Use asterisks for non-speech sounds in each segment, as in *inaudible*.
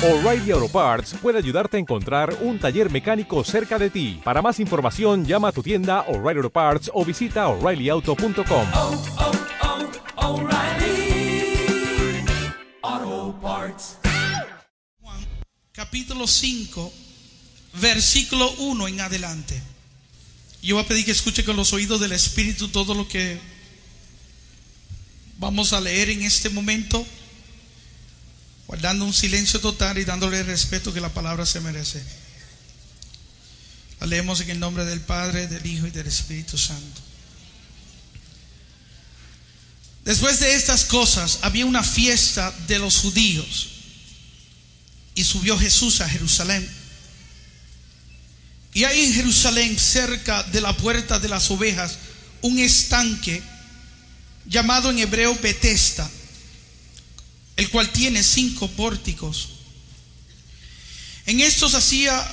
O'Reilly Auto Parts puede ayudarte a encontrar un taller mecánico cerca de ti. Para más información, llama a tu tienda O'Reilly Auto Parts o visita oreillyauto.com. oh, oh. Juan capítulo 5, versículo 1 en adelante. Yo voy a pedir que escuche con los oídos del Espíritu todo lo que vamos a leer en este momento, guardando un silencio total y dándole el respeto que la palabra se merece. La leemos en el nombre del Padre, del Hijo y del Espíritu Santo. Después de estas cosas había una fiesta de los judíos y subió Jesús a Jerusalén. Y hay en Jerusalén, cerca de la puerta de las ovejas, un estanque llamado en hebreo Betesda, el cual tiene cinco pórticos. En estos hacía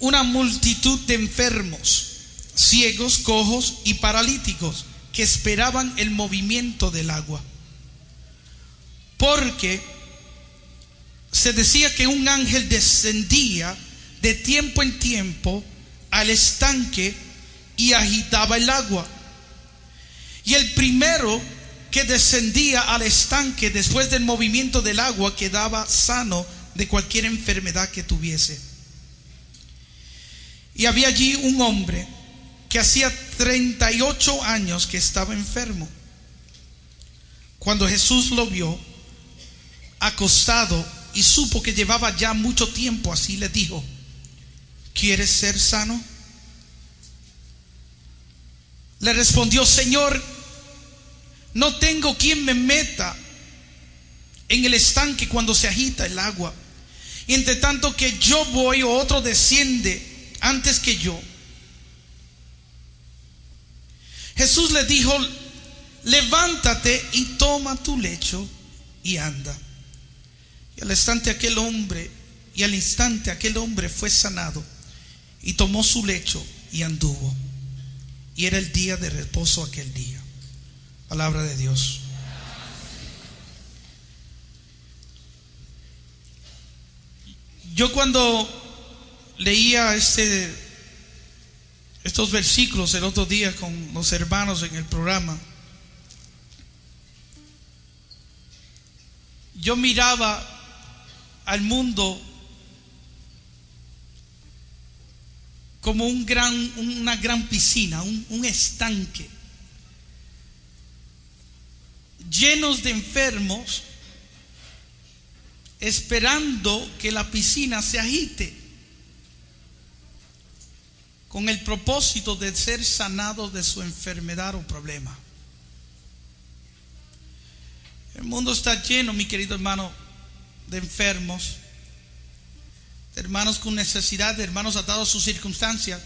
una multitud de enfermos, ciegos, cojos y paralíticos que esperaban el movimiento del agua. Porque se decía que un ángel descendía de tiempo en tiempo al estanque y agitaba el agua. Y el primero que descendía al estanque después del movimiento del agua quedaba sano de cualquier enfermedad que tuviese. Y había allí un hombre que hacía 38 años que estaba enfermo. Cuando Jesús lo vio acostado y supo que llevaba ya mucho tiempo así, le dijo, ¿quieres ser sano? Le respondió, Señor, no tengo quien me meta en el estanque cuando se agita el agua. Y entre tanto que yo voy, otro desciende antes que yo. Jesús le dijo, levántate y toma tu lecho y anda. Y al instante aquel hombre, y al instante aquel hombre fue sanado y tomó su lecho y anduvo. Y era el día de reposo aquel día. Palabra de Dios. Yo cuando leía este, estos versículos el otro día con los hermanos en el programa, yo miraba al mundo como un gran, una gran piscina, un, un estanque, llenos de enfermos, esperando que la piscina se agite, con el propósito de ser sanados de su enfermedad o problema. El mundo está lleno, mi querido hermano, de enfermos, de hermanos con necesidad, de hermanos atados a sus circunstancias,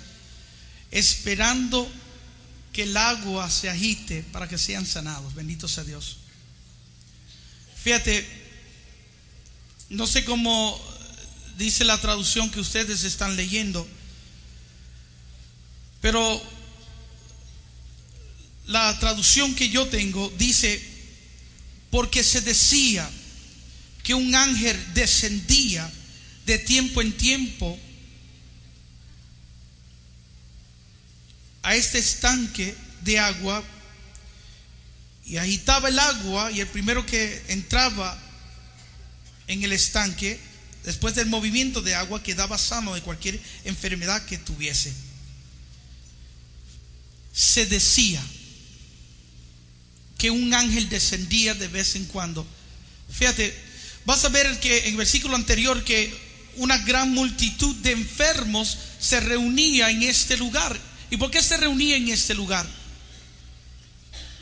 esperando que el agua se agite para que sean sanados. Bendito sea Dios. Fíjate, no sé cómo dice la traducción que ustedes están leyendo, pero la traducción que yo tengo dice, porque se decía que un ángel descendía de tiempo en tiempo a este estanque de agua y agitaba el agua y el primero que entraba en el estanque después del movimiento de agua quedaba sano de cualquier enfermedad que tuviese. Se decía que un ángel descendía de vez en cuando. Fíjate, vas a ver que en el versículo anterior que una gran multitud de enfermos se reunía en este lugar. ¿Y por qué se reunía en este lugar?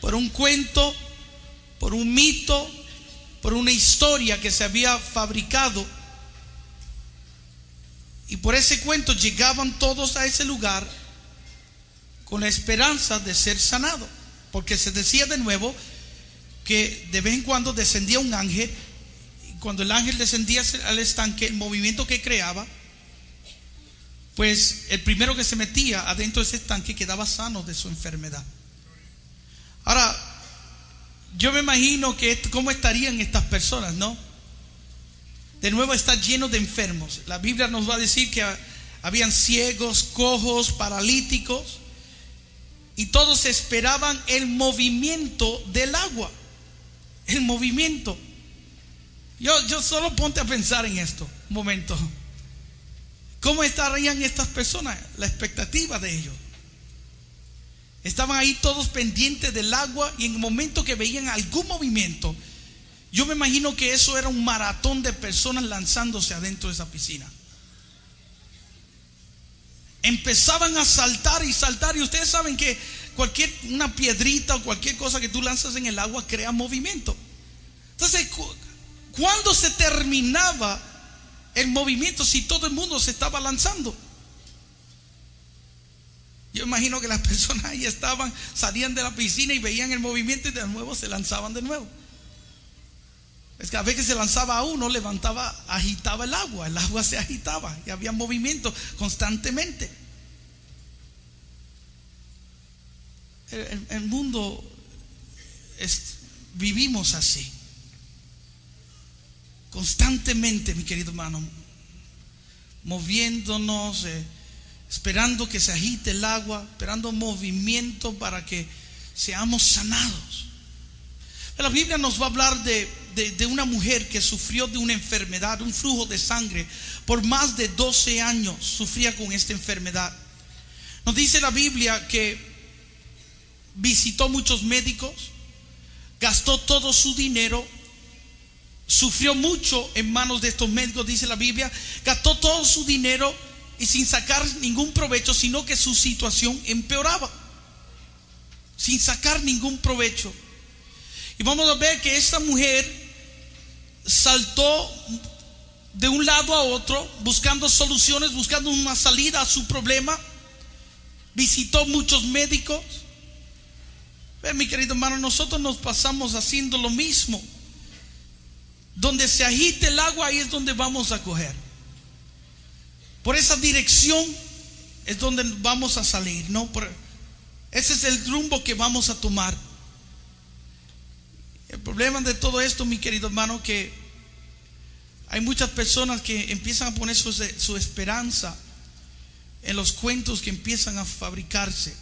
Por un cuento, por un mito, por una historia que se había fabricado. Y por ese cuento llegaban todos a ese lugar con la esperanza de ser sanado. Porque se decía de nuevo que de vez en cuando descendía un ángel cuando el ángel descendía al estanque, el movimiento que creaba, pues el primero que se metía adentro de ese estanque quedaba sano de su enfermedad. Ahora, yo me imagino que cómo estarían estas personas, ¿no? de nuevo está lleno de enfermos. La Biblia nos va a decir que habían ciegos, cojos, paralíticos, y todos esperaban el movimiento del agua. El movimiento. Yo, yo solo ponte a pensar en esto, un momento. ¿Cómo estarían estas personas? La expectativa de ellos. Estaban ahí todos pendientes del agua y en el momento que veían algún movimiento, yo me imagino que eso era un maratón de personas lanzándose adentro de esa piscina. Empezaban a saltar y saltar y ustedes saben que cualquier una piedrita o cualquier cosa que tú lanzas en el agua crea movimiento. Entonces, ¿cuándo se terminaba el movimiento si todo el mundo se estaba lanzando. Yo imagino que las *laughs* personas ahí estaban, salían de la piscina y veían el movimiento y de nuevo se lanzaban de nuevo. Es que a veces que se lanzaba uno, levantaba, agitaba el agua, el agua se agitaba y había movimiento constantemente. El, mundo vivimos así constantemente, mi querido hermano, moviéndonos, eh, esperando que se agite el agua, esperando movimiento para que seamos sanados. La Biblia nos va a hablar de, de, una mujer que sufrió de una enfermedad, un flujo de sangre, por más de 12 años sufría con esta enfermedad. Nos dice la Biblia que visitó muchos médicos, gastó todo su dinero, Sufrió mucho en manos de estos médicos, dice la Biblia. Gastó todo su dinero y sin sacar ningún provecho, sino que su situación empeoraba. Sin sacar ningún provecho. Y vamos a ver que esta mujer saltó de un lado a otro, buscando soluciones, buscando una salida a su problema. Visitó muchos médicos. Ven, mi querido hermano, nosotros nos pasamos haciendo lo mismo. Donde se agite el agua, ahí es donde vamos a coger. Por esa dirección es donde vamos a salir, ¿no? ese es el rumbo que vamos a tomar. El problema de todo esto, mi querido hermano, que hay muchas personas que empiezan a poner su, esperanza en los cuentos que empiezan a fabricarse.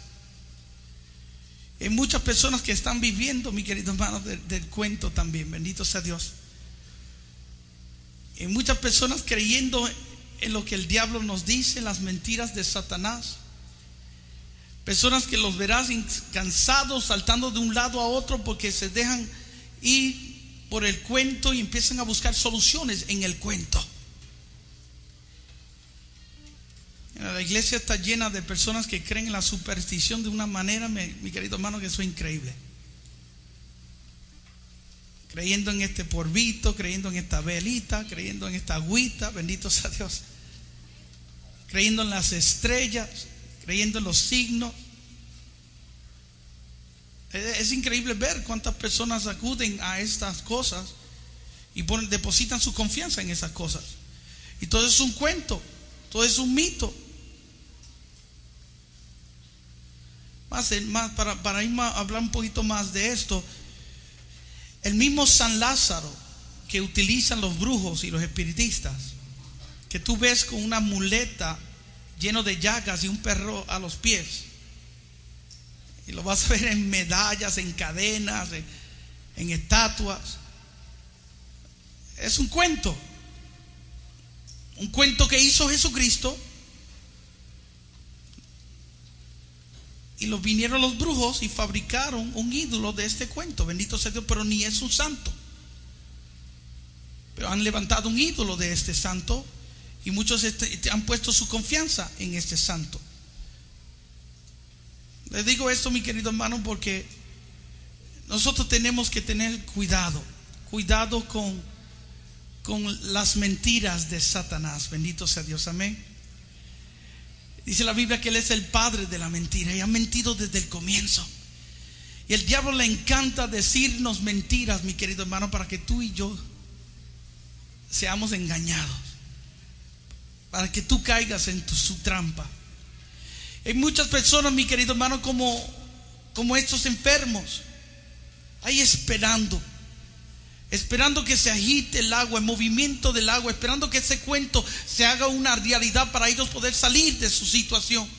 Hay muchas personas que están viviendo, mi querido hermano, del cuento también. Bendito sea Dios. Y muchas personas creyendo en lo que el diablo nos dice, las mentiras de Satanás. Personas que los verás cansados, saltando de un lado a otro porque se dejan ir por el cuento y empiezan a buscar soluciones en el cuento. La iglesia está llena de personas que creen en la superstición de una manera, mi, querido hermano, que eso es increíble creyendo en este porvito, creyendo en esta velita, creyendo en esta agüita, bendito sea Dios, creyendo en las estrellas, creyendo en los signos. Es increíble ver cuántas personas acuden a estas cosas y depositan su confianza en esas cosas. Y todo es un cuento, todo es un mito. Más para, para ir a hablar un poquito más de esto, el mismo San Lázaro que utilizan los brujos y los espiritistas, que tú ves con una muleta lleno de llagas y un perro a los pies. Y lo vas a ver en medallas, en cadenas, en, estatuas. Es un cuento. Un cuento que hizo Jesucristo. Y los vinieron los brujos y fabricaron un ídolo de este cuento. Bendito sea Dios, pero ni es un santo. Pero han levantado un ídolo de este santo y muchos este, han puesto su confianza en este santo. Les digo esto, mi querido hermano, porque nosotros tenemos que tener cuidado, cuidado con, con las mentiras de Satanás. Bendito sea Dios, amén. Dice la Biblia que Él es el padre de la mentira y ha mentido desde el comienzo. Y el diablo le encanta decirnos mentiras, mi querido hermano, para que tú y yo seamos engañados. Para que tú caigas en su trampa. Hay muchas personas, mi querido hermano, como, como estos enfermos, ahí esperando, esperando que se agite el agua, el movimiento del agua, esperando que ese cuento se haga una realidad para ellos poder salir de su situación.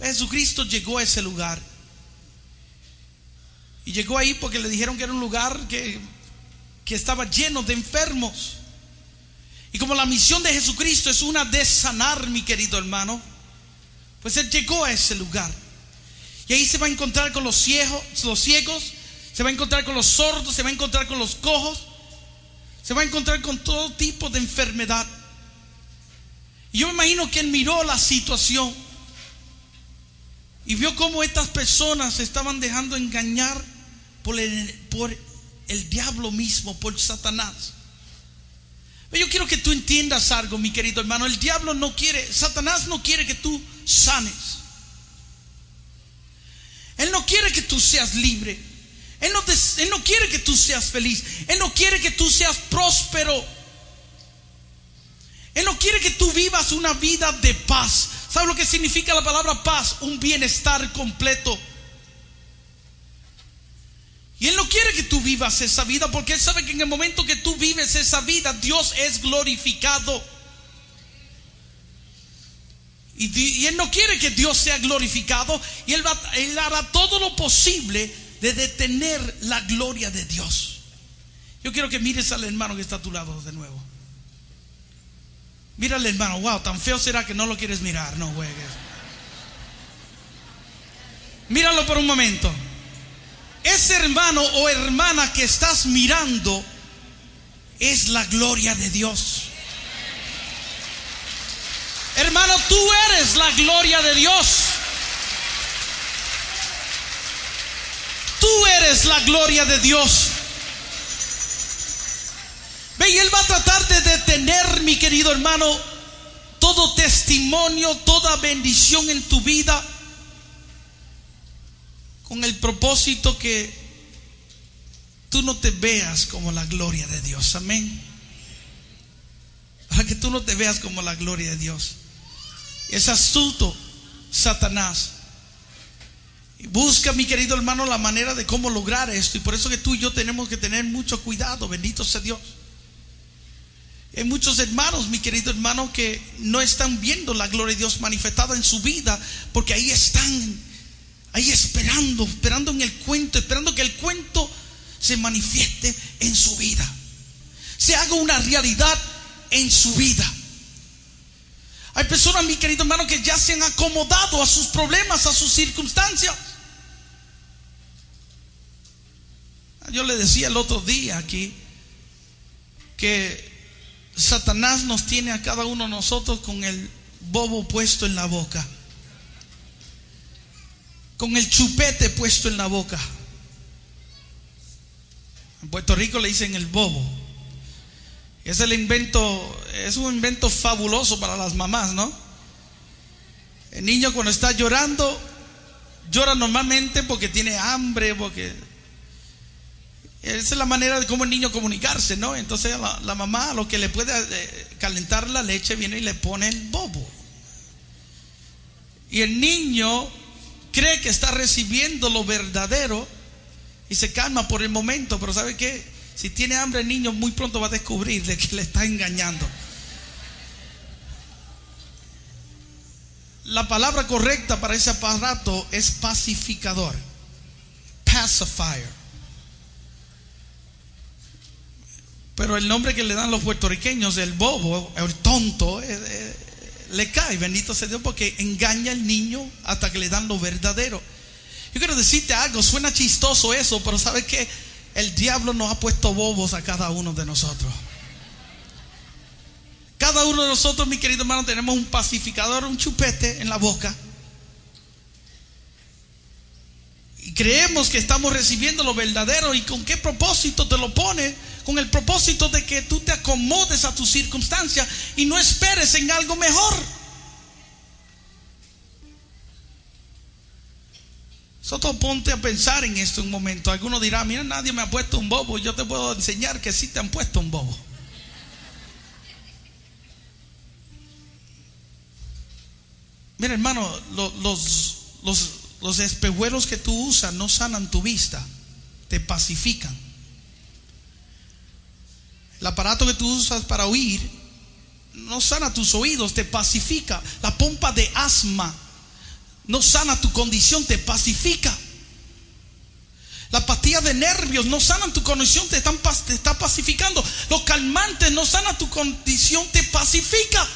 Jesucristo llegó a ese lugar. Y llegó ahí porque le dijeron que era un lugar que, que estaba lleno de enfermos. Y como la misión de Jesucristo es una de sanar, mi querido hermano, pues Él llegó a ese lugar. Y ahí se va a encontrar con los ciegos, los ciegos, se va a encontrar con los sordos, se va a encontrar con los cojos, se va a encontrar con todo tipo de enfermedad. Y yo me imagino que Él miró la situación y vio cómo estas personas se estaban dejando engañar por el, por el diablo mismo, por Satanás. Yo quiero que tú entiendas algo, mi querido hermano. El diablo no quiere, Satanás no quiere que tú sanes. Él no quiere que tú seas libre. Él no, él no quiere que tú seas feliz. Él no quiere que tú seas próspero. Él no quiere que tú vivas una vida de paz. ¿Sabes lo que significa la palabra paz? Un bienestar completo. Y Él no quiere que tú vivas esa vida porque Él sabe que en el momento que tú vives esa vida, Dios es glorificado. Y, Él no quiere que Dios sea glorificado y él, va, él hará todo lo posible de detener la gloria de Dios. Yo quiero que mires al hermano que está a tu lado de nuevo. Mírale hermano, wow, tan feo será que no lo quieres mirar, no juegues. Míralo por un momento ese hermano o hermana que estás mirando es la gloria de Dios. Hermano, tú eres la gloria de Dios. Tú eres la gloria de Dios. Ve, y Él va a tratar de detener, mi querido hermano, todo testimonio, toda bendición en tu vida con el propósito que tú no te veas como la gloria de Dios. Amén. Para que tú no te veas como la gloria de Dios. Es astuto Satanás. Busca, mi querido hermano, la manera de cómo lograr esto. Y por eso que tú y yo tenemos que tener mucho cuidado. Bendito sea Dios. Hay muchos hermanos, mi querido hermano, que no están viendo la gloria de Dios manifestada en su vida porque ahí están ahí esperando, esperando en el cuento, esperando que el cuento se manifieste en su vida, se haga una realidad en su vida. Hay personas, mi querido hermano, que ya se han acomodado a sus problemas, a sus circunstancias. Yo le decía el otro día aquí que Satanás nos tiene a cada uno de nosotros con el bobo puesto en la boca con el chupete puesto en la boca. En Puerto Rico le dicen el bobo. Es el invento, es un invento fabuloso para las mamás, ¿no? El niño cuando está llorando, llora normalmente porque tiene hambre, porque esa es la manera de cómo el niño comunicarse, ¿no? Entonces la, mamá, lo que le puede eh, calentar la leche, viene y le pone el bobo. Y el niño cree que está recibiendo lo verdadero y se calma por el momento, pero ¿sabe qué? Si tiene hambre el niño muy pronto va a descubrir de que le está engañando. La palabra correcta para ese aparato es pacificador, pacifier. Pero el nombre que le dan los puertorriqueños, el bobo, el tonto, es, le cae, bendito sea Dios, porque engaña al niño hasta que le dan lo verdadero. Yo quiero decirte algo, suena chistoso eso, pero ¿sabes qué? El diablo nos ha puesto bobos a cada uno de nosotros. Cada uno de nosotros, mi querido hermano, tenemos un pacificador, un chupete en la boca. Y creemos que estamos recibiendo lo verdadero. ¿Y con qué propósito te lo pone? con el propósito de que tú te acomodes a tu circunstancia y no esperes en algo mejor. Soto, ponte a pensar en esto un momento. Alguno dirá, mira, nadie me ha puesto un bobo. Yo te puedo enseñar que sí te han puesto un bobo. Mira, hermano, los, los, los espejuelos que tú usas no sanan tu vista te pacifican. El aparato que tú usas para oír no sana tus oídos, te pacifica. La pompa de asma no sana tu condición, te pacifica. La pastilla de nervios no sanan tu condición, te, te está pacificando. Los calmantes no sanan tu condición, te pacifica.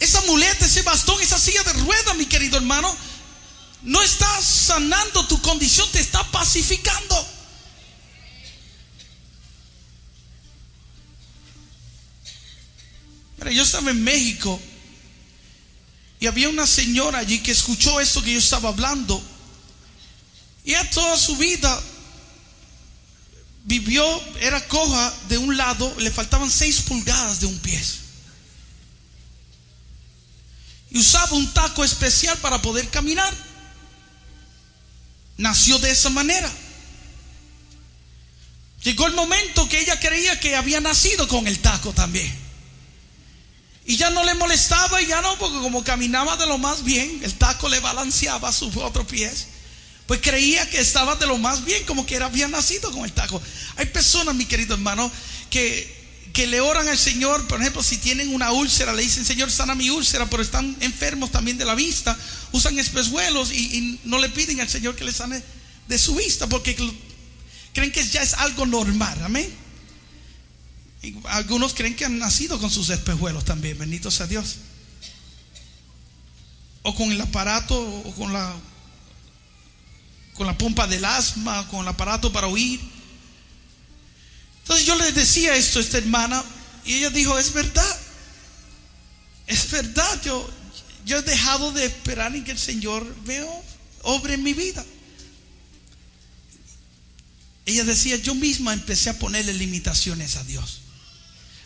Esa muleta, ese bastón, esa silla de ruedas, mi querido hermano, no está sanando tu condición, te está pacificando. yo estaba en México y había una señora allí que escuchó esto que yo estaba hablando. Y a toda su vida vivió, era coja de un lado, le faltaban seis pulgadas de un pie. Y usaba un taco especial para poder caminar. Nació de esa manera. Llegó el momento que ella creía que había nacido con el taco también. Y ya no le molestaba y ya no, porque como caminaba de lo más bien, el taco le balanceaba sus otros pies. Pues creía que estaba de lo más bien, como que era, había nacido con el taco. Hay personas, mi querido hermano, que, que le oran al Señor, por ejemplo, si tienen una úlcera, le dicen, Señor, sana mi úlcera, pero están enfermos también de la vista, usan espejuelos y, no le piden al Señor que le sane de su vista, porque creen que ya es algo normal, amén. Algunos creen que han nacido con sus espejuelos también, bendito sea Dios. O con el aparato, o con la, con la pompa del asma, con el aparato para oír. Entonces yo le decía esto a esta hermana y ella dijo, es verdad, es verdad, yo, yo he dejado de esperar en que el Señor veo obre en mi vida. Ella decía, yo misma empecé a ponerle limitaciones a Dios.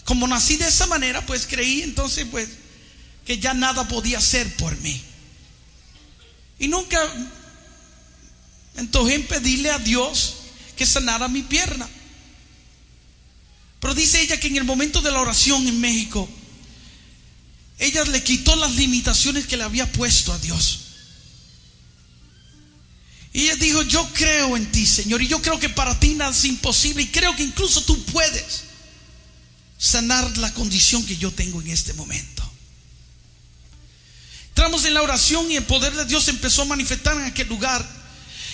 Como nací de esa manera, pues creí entonces pues que ya nada podía hacer por mí. Y nunca entonces en pedirle a Dios que sanara mi pierna. Pero dice ella que en el momento de la oración en México, ella le quitó las limitaciones que le había puesto a Dios. Y ella dijo, yo creo en ti, Señor, y yo creo que para ti nada es imposible, y creo que incluso tú puedes sanar la condición que yo tengo en este momento. Entramos en la oración y el poder de Dios empezó a manifestar en aquel lugar.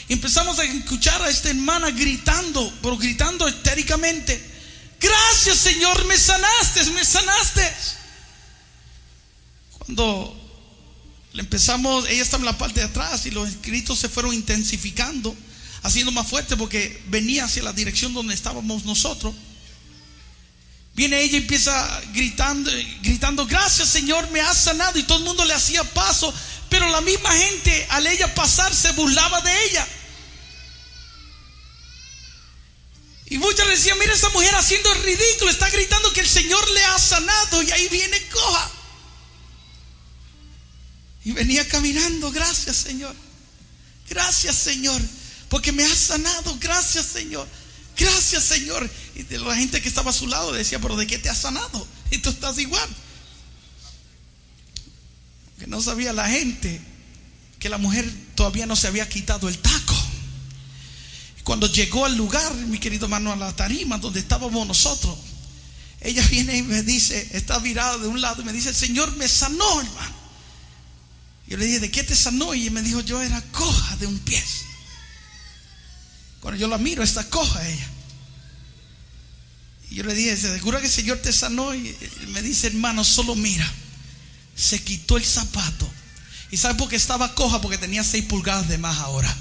Empezamos a escuchar a esta hermana gritando, pero gritando estéricamente. Gracias Señor, me sanaste, me sanaste. Cuando le empezamos, ella estaba en la parte de atrás y los gritos se fueron intensificando, haciendo más fuerte porque venía hacia la dirección donde estábamos nosotros. Viene ella y empieza gritando, gritando, gracias Señor, me has sanado. Y todo el mundo le hacía paso, pero la misma gente al ella pasar se burlaba de ella. Y muchos le decían, mira esa mujer haciendo ridículo, está gritando que el Señor le ha sanado y ahí viene coja. Y venía caminando, gracias Señor, gracias Señor, porque me has sanado, gracias Señor. Gracias, Señor. Y la gente que estaba a su lado decía, pero ¿de qué te has sanado? Y tú estás igual. Que no sabía la gente que la mujer todavía no se había quitado el taco. Cuando llegó al lugar, mi querido hermano, a la tarima donde estábamos nosotros, ella viene y me dice, está virada de un lado y me dice, el Señor me sanó, hermano. Yo le dije, ¿de qué te sanó? Y me dijo, yo era coja de un pie. Cuando yo la miro, está coja ella. Y yo le dije, ¿seguro que el Señor te sanó? Y me dice, hermano, solo mira. Se quitó el zapato. ¿Y sabe por qué estaba coja? Porque tenía seis pulgadas de más ahora.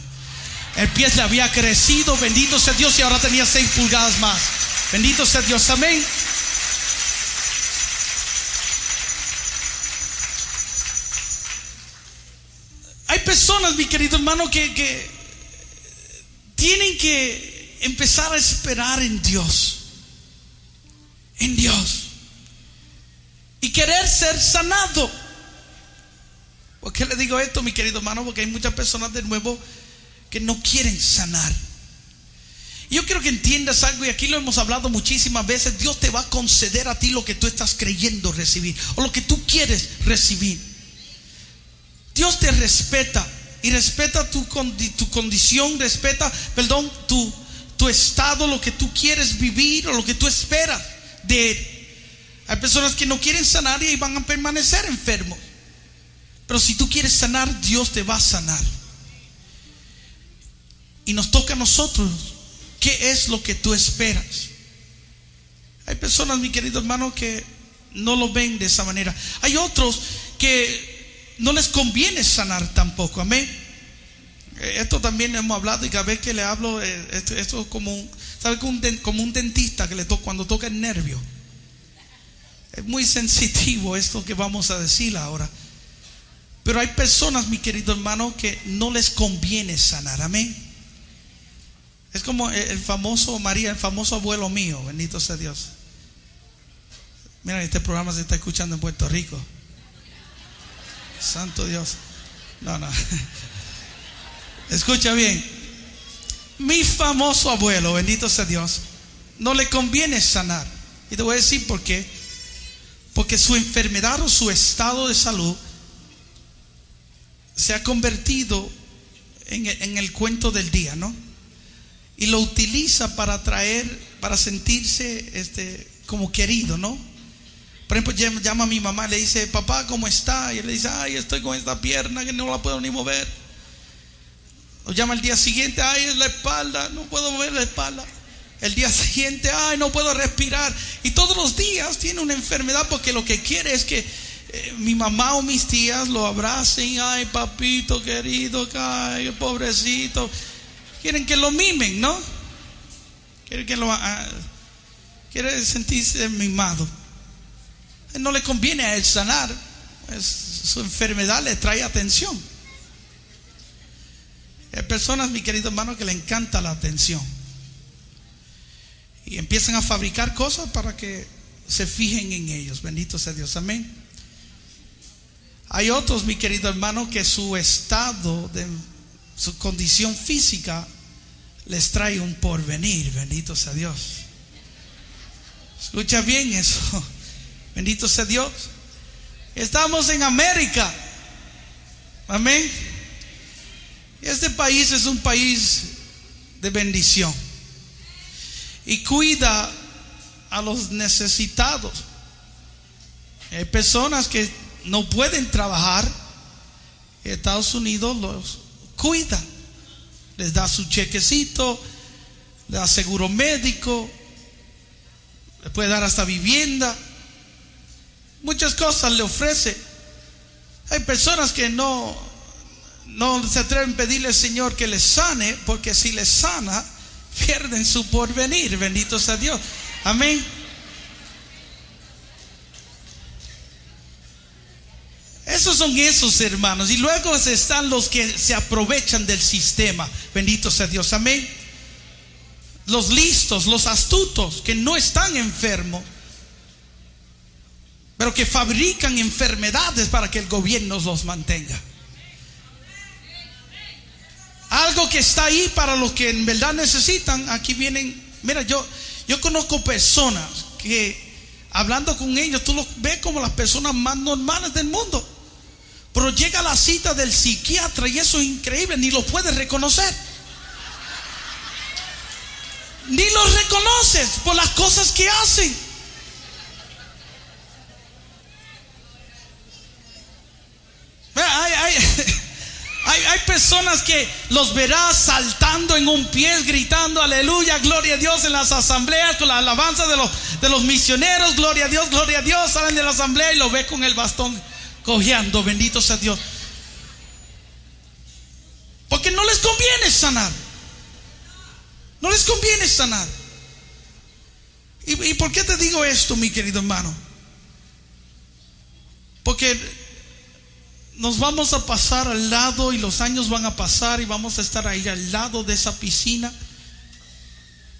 El pie le había crecido, bendito sea Dios, y ahora tenía seis pulgadas más. Bendito sea Dios, amén. Hay personas, mi querido hermano, que, que tienen que empezar a esperar en Dios. En Dios. Y querer ser sanado. ¿Por qué le digo esto, mi querido hermano? Porque hay muchas personas de nuevo que no quieren sanar. Yo quiero que entiendas algo, y aquí lo hemos hablado muchísimas veces, Dios te va a conceder a ti lo que tú estás creyendo recibir, o lo que tú quieres recibir. Dios te respeta, y respeta tu, tu condición, respeta, perdón, tu, tu estado, lo que tú quieres vivir o lo que tú esperas de Él. Hay personas que no quieren sanar y van a permanecer enfermos. Pero si tú quieres sanar, Dios te va a sanar. Y nos toca a nosotros, ¿qué es lo que tú esperas? Hay personas, mi querido hermano, que no lo ven de esa manera. Hay otros que no les conviene sanar tampoco, amén. Eh, Esto también hemos hablado y cada vez que le hablo, eh, esto, es como un, ¿sabe? Como un dentista que le toca cuando toca el nervio. Es muy sensitivo esto que vamos a decir ahora. Pero hay personas, mi querido hermano, que no les conviene sanar, amén. Es como el famoso María, el famoso abuelo mío, bendito sea Dios. Mira, este programa se está escuchando en Puerto Rico. Santo Dios. No, no. *laughs* Escucha bien. Mi famoso abuelo, bendito sea Dios, no le conviene sanar. Y te voy a decir por qué. Porque su enfermedad o su estado de salud se ha convertido en en el cuento del día, ¿no? Y lo utiliza para atraer, para sentirse este, como querido, ¿no? Por ejemplo, llama, llama a mi mamá, le dice, papá, ¿cómo está? Y él le dice, ay, estoy con esta pierna que no la puedo ni mover. O llama el día siguiente, ay, es la espalda, no puedo mover la espalda. El día siguiente, ay, no puedo respirar. Y todos los días tiene una enfermedad porque lo que quiere es que eh, mi mamá o mis tías lo abracen, ay, papito querido, ay, pobrecito. Quieren que lo mimen, ¿no? Quieren que lo... ah, quiere sentirse mimado. No le conviene a él sanar. Es- su enfermedad le trae atención. Hay personas, mi querido hermano, que le encanta la atención. Y empiezan a fabricar cosas para que se fijen en ellos. Bendito sea Dios. Amén. Hay otros, mi querido hermano, que su estado de su condición física les trae un porvenir. Bendito sea Dios. Escucha bien eso. *laughs* Bendito sea Dios. Estamos en América. Amén. Este país es un país de bendición. Y cuida a los necesitados. Hay personas que no pueden trabajar. Estados Unidos los cuida. Les da su chequecito, le da seguro médico, le puede dar hasta vivienda. Muchas cosas le ofrece. Hay personas que no, no se atreven a pedirle al Señor que les sane, porque si les sana, *laughs* pierden su porvenir. Bendito sea Dios. Amén. Esos son esos hermanos. Y luego están los que se aprovechan del sistema. Bendito sea Dios. Amén. Los listos, los astutos, que no están enfermos, pero que fabrican enfermedades para que el gobierno los mantenga. Algo que está ahí para los que en verdad necesitan. Aquí vienen. Mira, yo, yo conozco personas que hablando con ellos, tú los ves como las personas más normales del mundo. Pero llega la cita del psiquiatra y eso es increíble, ni lo puedes reconocer. Ni los reconoces por las cosas que hacen. Hay, hay, *laughs* hay, hay personas que los verás saltando en un pie, gritando aleluya, gloria a Dios en las asambleas, con la alabanza de los, de los misioneros, gloria a Dios, gloria a Dios, salen de la asamblea y lo ves con el bastón cojeando, bendito sea Dios. Porque no les conviene sanar. No les conviene sanar. ¿Y, y por qué te digo esto, mi querido hermano? Porque nos vamos a pasar al lado y los años van a pasar y vamos a estar ahí al lado de esa piscina.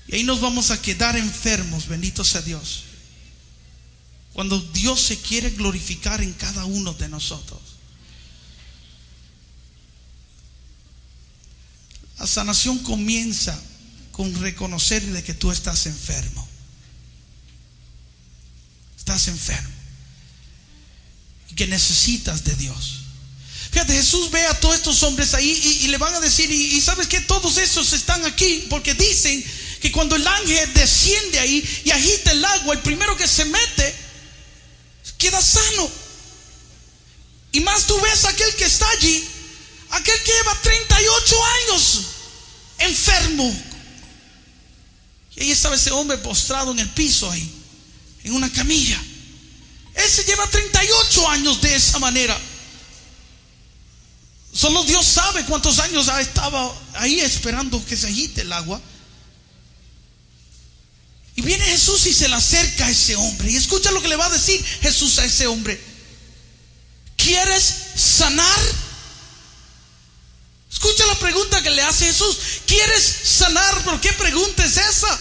Y ahí nos vamos a quedar enfermos, bendito sea Dios. Cuando Dios se quiere glorificar en cada uno de nosotros. La sanación comienza con reconocer de que tú estás enfermo. Estás enfermo. Y que necesitas de Dios. Fíjate, Jesús ve a todos estos hombres ahí y, y le van a decir, y, y sabes que todos esos están aquí porque dicen que cuando el ángel desciende ahí y agita el agua, el primero que se mete queda sano. Y más tú ves aquel que está allí, aquel que lleva 38 años enfermo. Y ahí estaba ese hombre postrado en el piso ahí, en una camilla. Ese lleva 38 años de esa manera. Solo Dios sabe cuántos años ha estado ahí esperando que se agite el agua. Y viene Jesús y se le acerca a ese hombre. Y escucha lo que le va a decir Jesús a ese hombre. ¿Quieres sanar? Escucha la pregunta que le hace Jesús. ¿Quieres sanar? ¿Por qué pregunta es esa?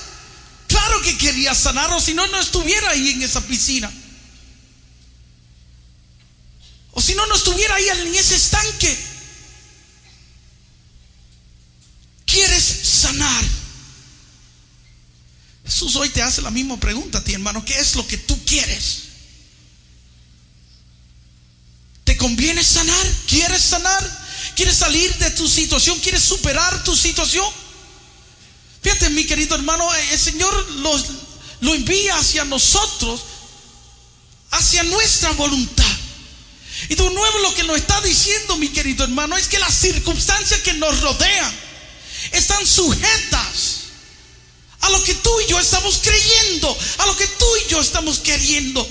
Claro que quería sanar, o si no, no estuviera ahí en esa piscina. O si no, no estuviera ahí en ese estanque. ¿Quieres sanar? Jesús hoy te hace la misma pregunta a ti, hermano. ¿Qué es lo que tú quieres? ¿Te conviene sanar? ¿Quieres sanar? ¿Quieres salir de tu situación? ¿Quieres superar tu situación? Fíjate, mi querido hermano, el Señor lo, lo envía hacia nosotros, hacia nuestra voluntad. Y de nuevo lo que nos está diciendo, mi querido hermano, es que las circunstancias que nos rodean están sujetas a lo que tú y yo estamos creyendo, a lo que tú y yo estamos queriendo.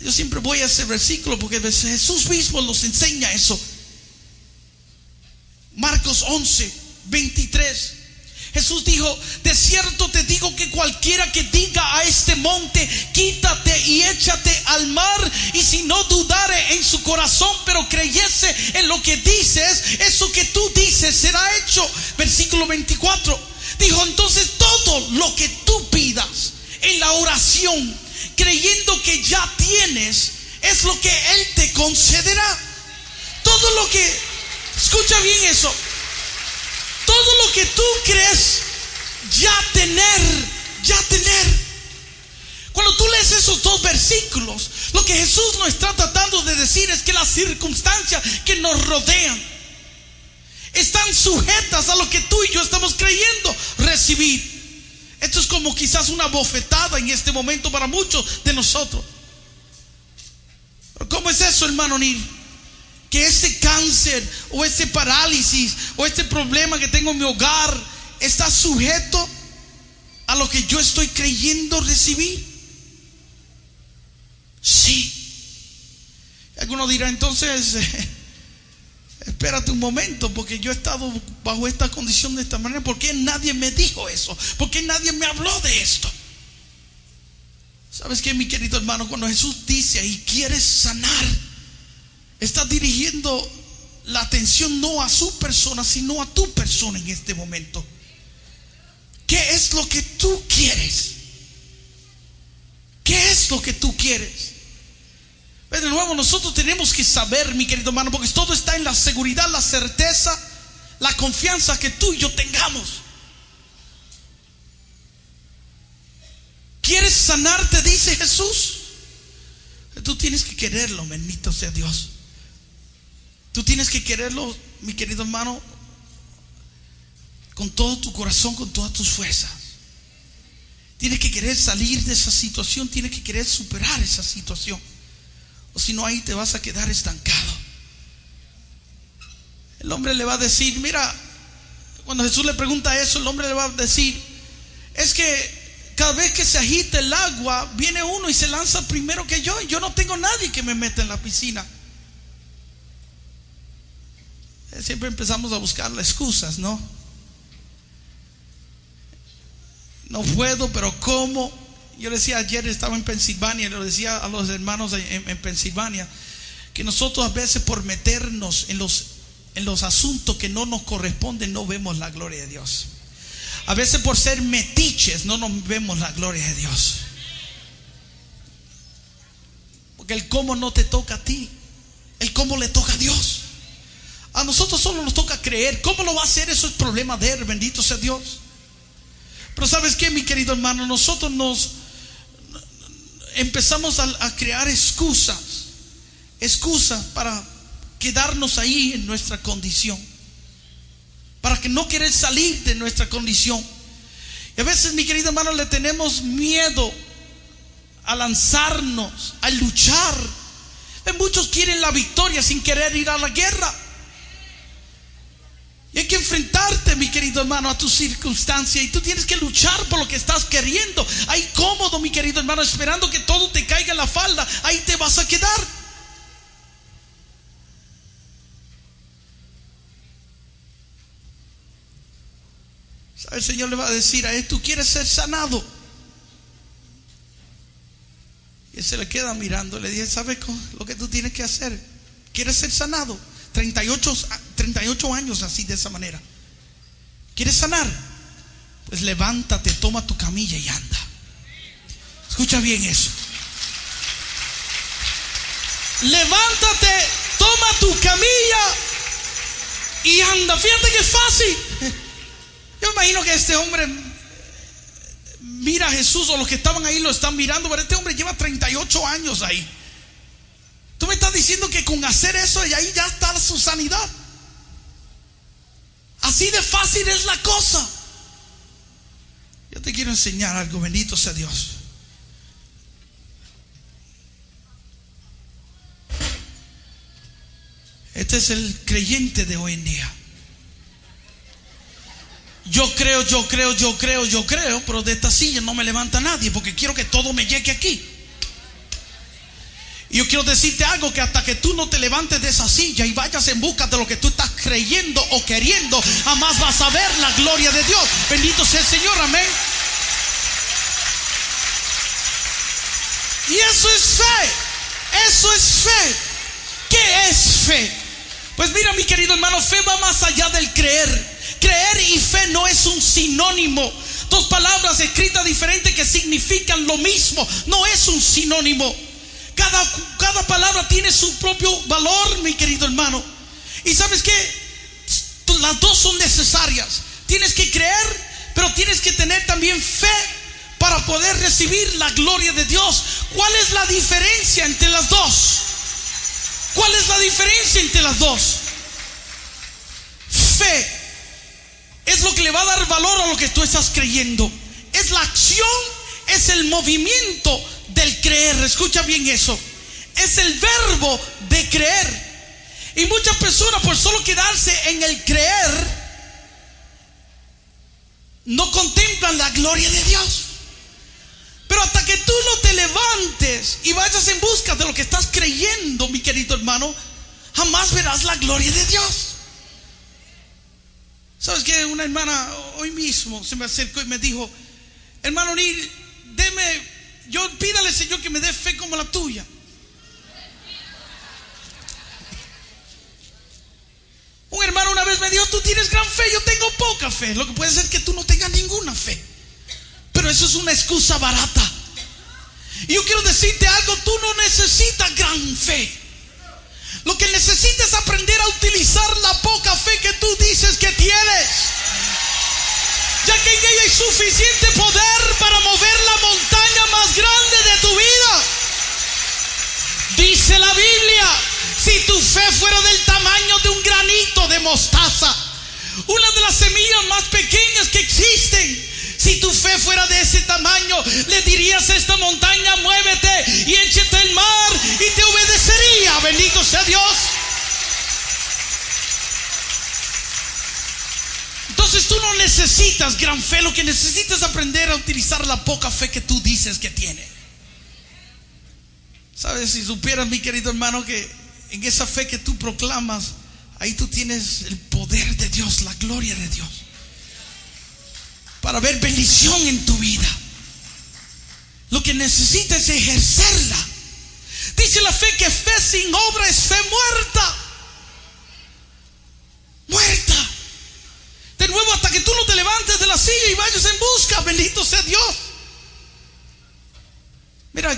Yo siempre voy a ese versículo porque Jesús mismo nos enseña eso. Marcos 11, 23. Jesús dijo, de cierto te digo que cualquiera que diga a este monte, quítate y échate al mar, y si no dudare en su corazón, pero creyese en lo que dices, eso que tú dices será hecho. Versículo 24. Dijo, entonces todo lo que tú pidas en la oración, creyendo que ya tienes, es lo que Él te concederá. Todo lo que, escucha bien eso, todo lo que tú crees ya tener, ya tener. Cuando tú lees esos dos versículos, lo que Jesús nos está tratando de decir es que las circunstancias que nos rodean están sujetas a lo que tú y yo estamos creyendo recibir. Esto es como quizás una bofetada en este momento para muchos de nosotros. ¿Cómo es eso, hermano Nil? Que este cáncer o este parálisis o este problema que tengo en mi hogar está sujeto a lo que yo estoy creyendo recibir. Sí. Algunos dirán entonces, *laughs* espérate un momento, porque yo he estado bajo esta condición de esta manera. ¿Por qué nadie me dijo eso? ¿Por qué nadie me habló de esto? ¿Sabes qué, mi querido hermano? Cuando Jesús dice y quieres sanar, está dirigiendo la atención no a su persona, sino a tu persona en este momento. ¿Qué es lo que tú quieres? ¿Qué es lo que tú quieres? De nuevo, nosotros tenemos que saber, mi querido hermano, porque todo está en la seguridad, la certeza, la confianza que tú y yo tengamos. ¿Quieres sanarte? Dice Jesús. Tú tienes que quererlo, bendito sea Dios. Tú tienes que quererlo, mi querido hermano, con todo tu corazón, con todas tus fuerzas. Tienes que querer salir de esa situación, tienes que querer superar esa situación. O si no, ahí te vas a quedar estancado. El hombre le va a decir, mira, cuando Jesús le pregunta eso, el hombre le va a decir, es que cada vez que se agita el agua, viene uno y se lanza primero que yo. Y yo no tengo nadie que me meta en la piscina. Siempre empezamos a buscar las excusas, ¿no? No puedo, pero ¿cómo? Yo decía ayer, estaba en Pensilvania, le decía a los hermanos en, en Pensilvania, que nosotros a veces por meternos en los, en los asuntos que no nos corresponden, no vemos la gloria de Dios. A veces por ser metiches no nos vemos la gloria de Dios. Porque el cómo no te toca a ti, el cómo le toca a Dios. A nosotros solo nos toca creer. ¿Cómo lo va a hacer? Eso es problema de él, bendito sea Dios. Pero sabes qué, mi querido hermano, nosotros nos empezamos a, a crear excusas excusas para quedarnos ahí en nuestra condición. Para que no querer salir de nuestra condición. Y a veces, mi querido hermano, le tenemos miedo a lanzarnos, a luchar. Muchos quieren la victoria sin querer ir a la guerra. Hay que enfrentarte, mi querido hermano, a tu circunstancia. Y tú tienes que luchar por lo que estás queriendo. Ahí cómodo, mi querido hermano, esperando que todo te caiga en la falda. Ahí te vas a quedar. El Señor le va a decir a él, tú quieres ser sanado. Y él se le queda mirando. Le dice, ¿sabes lo que tú tienes que hacer? ¿Quieres ser sanado? 38, 38 años así de esa manera. ¿Quieres sanar? Pues levántate, toma tu camilla y anda. Escucha bien eso. Levántate, toma tu camilla y anda. Fíjate que es fácil. *laughs* Yo imagino que este hombre mira a Jesús o los que estaban ahí lo están mirando, pero este hombre lleva 38 años ahí. Me estás diciendo que con hacer eso y ahí ya está su sanidad. Así de fácil es la cosa. Yo te quiero enseñar algo, bendito sea Dios. Este es el creyente de hoy en día. Yo creo, yo creo, yo creo, yo creo, pero de esta silla no me levanta nadie porque quiero que todo me llegue aquí. Y yo quiero decirte algo que hasta que tú no te levantes de esa silla y vayas en busca de lo que tú estás creyendo o queriendo, jamás vas a ver la gloria de Dios. Bendito sea el Señor, amén. Y eso es fe. Eso es fe. ¿Qué es fe? Pues mira, mi querido hermano, fe va más allá del creer. Creer y fe no es un sinónimo. Dos palabras escritas diferentes que significan lo mismo. No es un sinónimo. Cada, palabra tiene su propio valor, mi querido hermano. Y sabes que las dos son necesarias. Tienes que creer, pero tienes que tener también fe para poder recibir la gloria de Dios. ¿Cuál es la diferencia entre las dos? ¿Cuál es la diferencia entre las dos? Fe es lo que le va a dar valor a lo que tú estás creyendo. Es la acción, es el movimiento del creer. Escucha bien eso. Es el verbo de creer. Y muchas personas por solo quedarse en el creer, no contemplan la gloria de Dios. Pero hasta que tú no te levantes y vayas en busca de lo que estás creyendo, mi querido hermano, jamás verás la gloria de Dios. ¿Sabes qué? Una hermana hoy mismo se me acercó y me dijo, hermano Nil, deme yo pídale, Señor, que me dé fe como la tuya. Un hermano una vez me dijo, tú tienes gran fe, yo tengo poca fe. Lo que puede ser que tú no tengas ninguna fe. Pero eso es una excusa barata. Y yo quiero decirte algo, tú no necesitas gran fe. Lo que necesitas es aprender a utilizar la poca fe que tú dices que tienes ya que en ella hay suficiente poder para mover la montaña más grande de tu vida. Dice la Biblia, si tu fe fuera del tamaño de un granito de mostaza, una de las semillas más pequeñas que existen, si tu fe fuera de ese tamaño, le dirías a esta montaña, muévete y échate el mar y te obedecería. Bendito sea Dios. Entonces tú no necesitas gran fe, lo que necesitas es aprender a utilizar la poca fe que tú dices que tienes. ¿Sabes? Si supieras, mi querido hermano, que en esa fe que tú proclamas, ahí tú tienes el poder de Dios, la gloria de Dios. Para ver bendición en tu vida. Lo que necesitas es ejercerla. Dice la fe que fe sin obra es fe. Muerta. De nuevo, hasta que tú no te y vayas en busca, bendito sea Dios. Mira,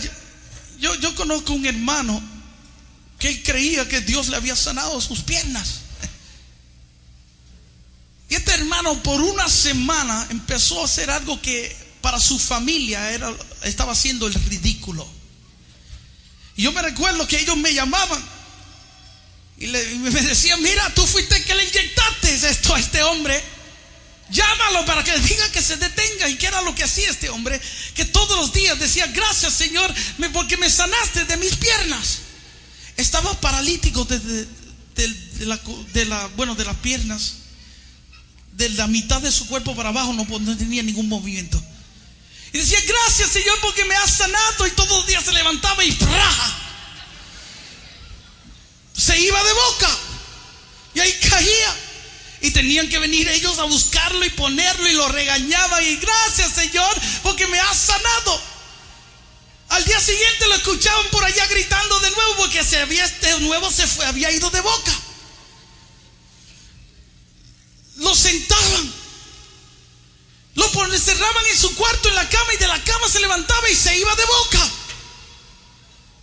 yo, yo conozco un hermano que él creía que Dios le había sanado sus piernas. Y este hermano por una semana empezó a hacer algo que para su familia era, estaba haciendo el ridículo. Y yo me recuerdo que ellos me llamaban Y, y me decía, mira, tú fuiste que le inyectaste esto a este hombre. Llámalo para que diga que se detenga. ¿Y qué era lo que hacía este hombre? Que todos los días decía, gracias Señor, porque me sanaste de mis piernas. Estaba paralítico de, bueno, de las piernas. De la mitad de su cuerpo para abajo no, tenía ningún movimiento. Y decía, gracias Señor porque me has sanado. Y todos los días se levantaba y se iba de boca. Y ahí caía. Y tenían que venir ellos a buscarlo y ponerlo y lo regañaban. Y gracias Señor porque me has sanado. Al día siguiente lo escuchaban por allá gritando de nuevo porque se había, de nuevo se fue, había ido de boca. Lo sentaban. Lo cerraban en su cuarto en la cama y de la cama se levantaba y se iba de boca.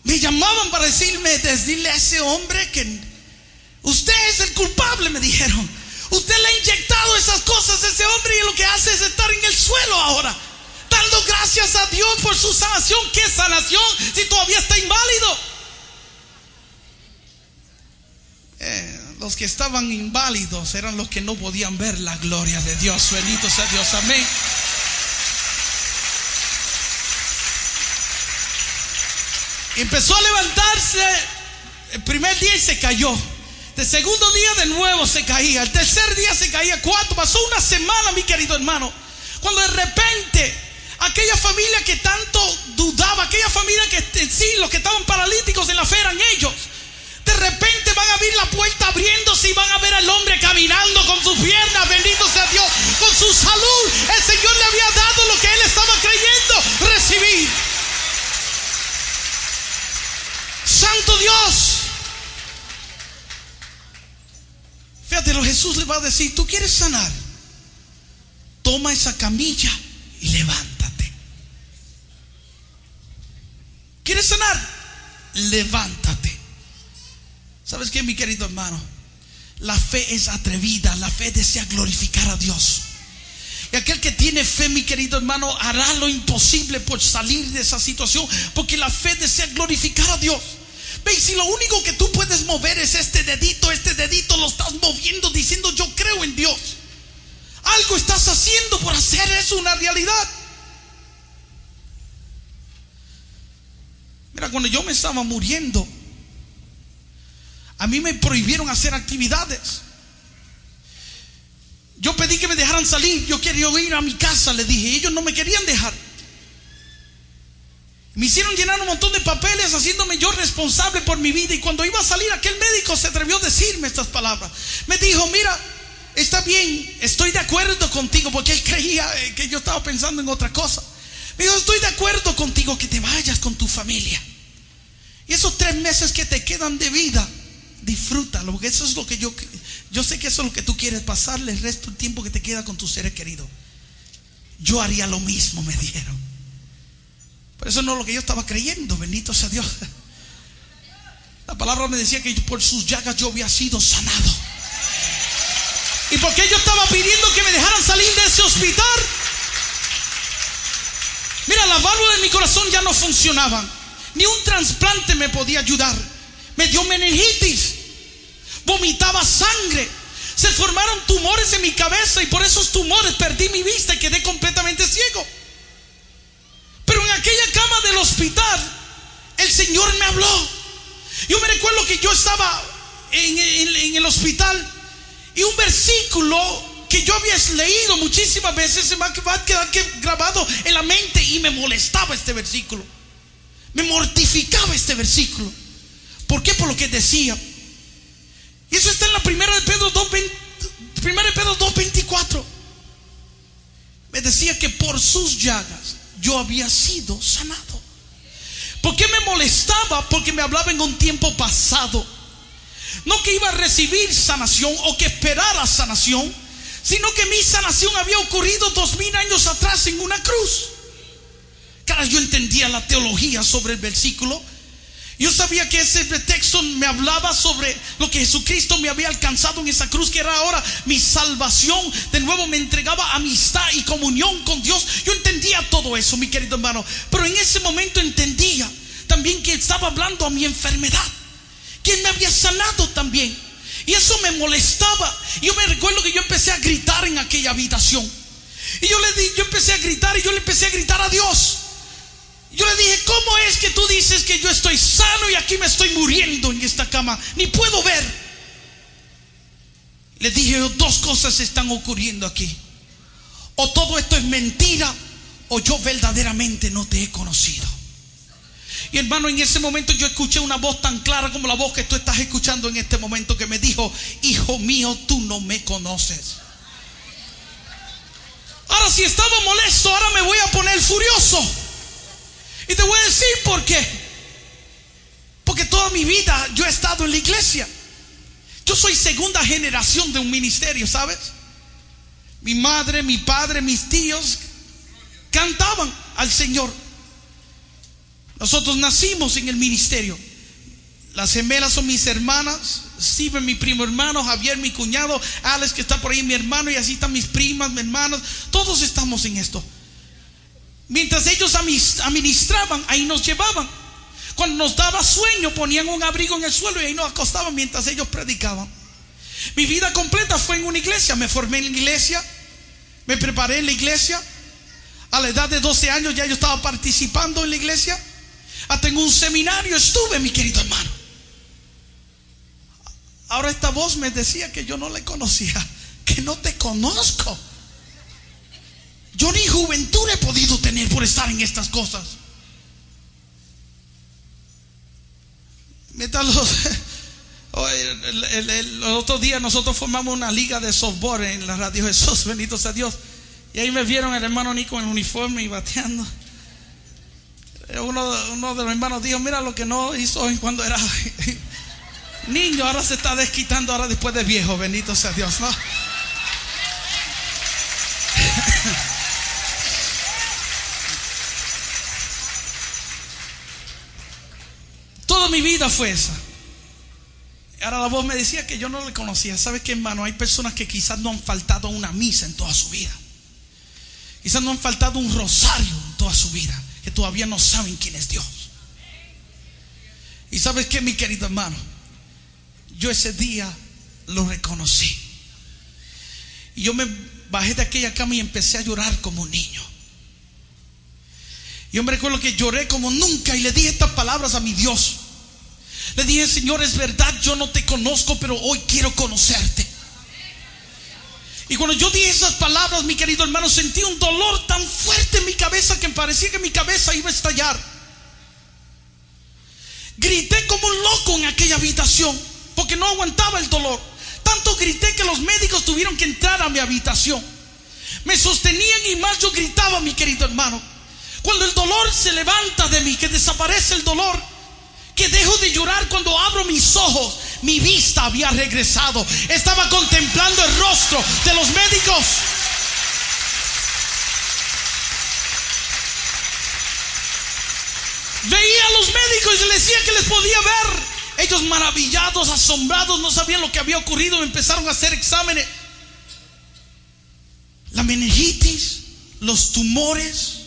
Me llamaban para decirme, decirle a ese hombre que usted es el culpable, me dijeron. Usted le ha inyectado esas cosas a ese hombre y lo que hace es estar en el suelo ahora. Dando gracias a Dios por su sanación. ¿Qué sanación si todavía está inválido? Eh, los que estaban inválidos eran los que no podían ver la gloria de Dios. Bendito sea Dios. Amén. Empezó a levantarse el primer día y se cayó. El segundo día de nuevo se caía. El tercer día se caía. Cuatro. Pasó una semana, mi querido hermano. Cuando de repente aquella familia que tanto dudaba, aquella familia que en sí, los que estaban paralíticos en la fe eran ellos. De repente van a abrir la puerta abriéndose y van a ver al hombre caminando con sus piernas, Jesús le va a decir, tú quieres sanar, toma esa camilla y levántate. ¿Quieres sanar? Levántate. ¿Sabes qué, mi querido hermano? La fe es atrevida, la fe desea glorificar a Dios. Y aquel que tiene fe, mi querido hermano, hará lo imposible por salir de esa situación, porque la fe desea glorificar a Dios. Ve, y si lo único que tú puedes mover es este dedito, este dedito lo estás moviendo diciendo yo creo en Dios. Algo estás haciendo por hacer eso una realidad. Mira, cuando yo me estaba muriendo, a mí me prohibieron hacer actividades. Yo pedí que me dejaran salir. Yo quería ir a mi casa, le dije. Ellos no me querían dejar. Me hicieron llenar un montón de papeles haciéndome yo responsable por mi vida. Y cuando iba a salir, aquel médico se atrevió a decirme estas palabras. Me dijo, mira, está bien, estoy de acuerdo contigo, porque él creía eh, que yo estaba pensando en otra cosa. Me dijo, estoy de acuerdo contigo que te vayas con tu familia. Y esos tres meses que te quedan de vida, disfrútalo, porque eso es lo que yo, yo sé que eso es lo que tú quieres, pasarle el resto del tiempo que te queda con tus seres queridos. Yo haría lo mismo, me dijeron. Eso no es lo que yo estaba creyendo, bendito sea Dios. La palabra me decía que por sus llagas yo había sido sanado. ¿Y por qué yo estaba pidiendo que me dejaran salir de ese hospital? Mira, las válvulas de mi corazón ya no funcionaban. Ni un trasplante me podía ayudar. Me dio meningitis. Vomitaba sangre. Se formaron tumores en mi cabeza y por esos tumores perdí mi vista y quedé completamente ciego. Pero en aquella cama del hospital, el Señor me habló. Yo me recuerdo que yo estaba en, el hospital y un versículo que yo había leído muchísimas veces se me va a quedar que- grabado en la mente y me molestaba este versículo. Me mortificaba este versículo. ¿Por qué? Por lo que decía. Y eso está en la primera de Pedro 2, primera de Pedro 2.24. Me decía que por sus llagas yo había sido sanado. ¿Por qué me molestaba? Porque me hablaba en un tiempo pasado. No que iba a recibir sanación o que esperara sanación, sino que mi sanación había ocurrido dos mil años atrás en una cruz. Cara, yo entendía la teología sobre el versículo. Yo sabía que ese texto me hablaba sobre lo que Jesucristo me había alcanzado en esa cruz, que era ahora mi salvación. De nuevo me entregaba amistad y comunión con Dios. Yo entendía todo eso, mi querido hermano. Pero en ese momento entendía también que estaba hablando a mi enfermedad. quien me había sanado también. Y eso me molestaba. Yo me recuerdo que yo empecé a gritar en aquella habitación. Y yo le di, yo empecé a gritar y yo le empecé a gritar a Dios. Yo le dije, ¿cómo es que tú dices que yo estoy sano y aquí me estoy muriendo en esta cama? Ni puedo ver. Le dije, dos cosas están ocurriendo aquí. O todo esto es mentira o yo verdaderamente no te he conocido. Y hermano, en ese momento yo escuché una voz tan clara como la voz que tú estás escuchando en este momento que me dijo, hijo mío, tú no me conoces. Ahora si estaba molesto, ahora me voy a poner furioso. Y te voy a decir por qué. Porque toda mi vida yo he estado en la iglesia. Yo soy segunda generación de un ministerio, ¿sabes? Mi madre, mi padre, mis tíos cantaban al Señor. Nosotros nacimos en el ministerio. Las gemelas son mis hermanas. Steven, mi primo hermano. Javier, mi cuñado. Alex, que está por ahí, mi hermano. Y así están mis primas, mis hermanos. Todos estamos en esto. Mientras ellos administraban, ahí nos llevaban. Cuando nos daba sueño, ponían un abrigo en el suelo y ahí nos acostaban mientras ellos predicaban. Mi vida completa fue en una iglesia. Me formé en la iglesia. Me preparé en la iglesia. A la edad de 12 años ya yo estaba participando en la iglesia. Hasta en un seminario estuve, mi querido hermano. Ahora esta voz me decía que yo no le conocía, *laughs* que no te conozco. Yo ni juventud he podido tener por estar en estas cosas. *laughs* El, el, otro día nosotros formamos una liga de softball en la radio Jesús, *laughs* bendito sea Dios. Y ahí me vieron el hermano Nico en uniforme y bateando. Uno, de los hermanos dijo, mira lo que no hizo cuando era *laughs* niño, ahora se está desquitando ahora después de viejo, bendito sea Dios, ¿no? Mi vida fue esa. Ahora la voz me decía que yo no le conocía. ¿Sabes qué, hermano? Hay personas que quizás no han faltado a una misa en toda su vida. Quizás no han faltado un rosario en toda su vida. Que todavía no saben quién es Dios. Y sabes qué, mi querido hermano. Yo ese día lo reconocí. Y yo me bajé de aquella cama y empecé a llorar como un niño. Yo me recuerdo que lloré como nunca y le dije estas palabras a mi Dios. Le dije, Señor, es verdad, yo no te conozco, pero hoy quiero conocerte. Y cuando yo dije esas palabras, mi querido hermano, sentí un dolor tan fuerte en mi cabeza que parecía que mi cabeza iba a estallar. Grité como un loco en aquella habitación porque no aguantaba el dolor. Tanto grité que los médicos tuvieron que entrar a mi habitación. Me sostenían y más yo gritaba, mi querido hermano. Cuando el dolor se levanta de mí, que desaparece el dolor, que dejo de llorar cuando abro mis ojos. Mi vista había regresado. Estaba contemplando el rostro de los médicos. Veía a los médicos y les decía que les podía ver. Ellos maravillados, asombrados, no sabían lo que había ocurrido. Empezaron a hacer exámenes. La meningitis, los tumores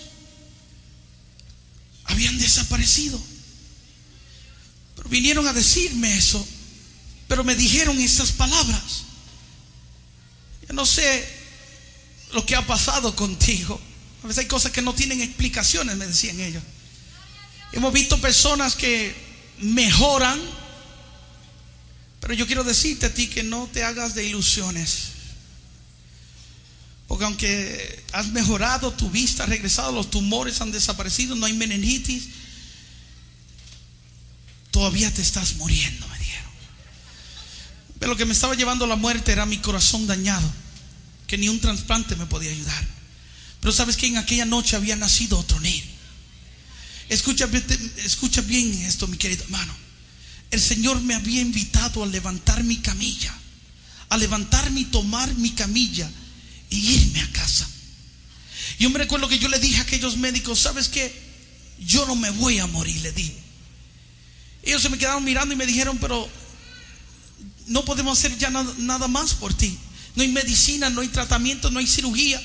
habían desaparecido vinieron a decirme eso, pero me dijeron esas palabras. Yo no sé lo que ha pasado contigo. A veces hay cosas que no tienen explicaciones, me decían ellos. Hemos visto personas que mejoran, pero yo quiero decirte a ti que no te hagas de ilusiones. Porque aunque has mejorado, tu vista ha regresado, los tumores han desaparecido, no hay meningitis, todavía te estás muriendo, me dijeron. Pero lo que me estaba llevando a la muerte era mi corazón dañado, que ni un trasplante me podía ayudar. Pero sabes que en aquella noche había nacido otro niño. Escucha, bien esto, mi querido hermano. El Señor me había invitado a levantar mi camilla, a levantarme y tomar mi camilla y irme a casa. Yo me recuerdo que yo le dije a aquellos médicos, ¿sabes qué? Yo no me voy a morir, le dije. Ellos se me quedaron mirando y me dijeron, pero no podemos hacer ya nada, más por ti. No hay medicina, no hay tratamiento, no hay cirugía.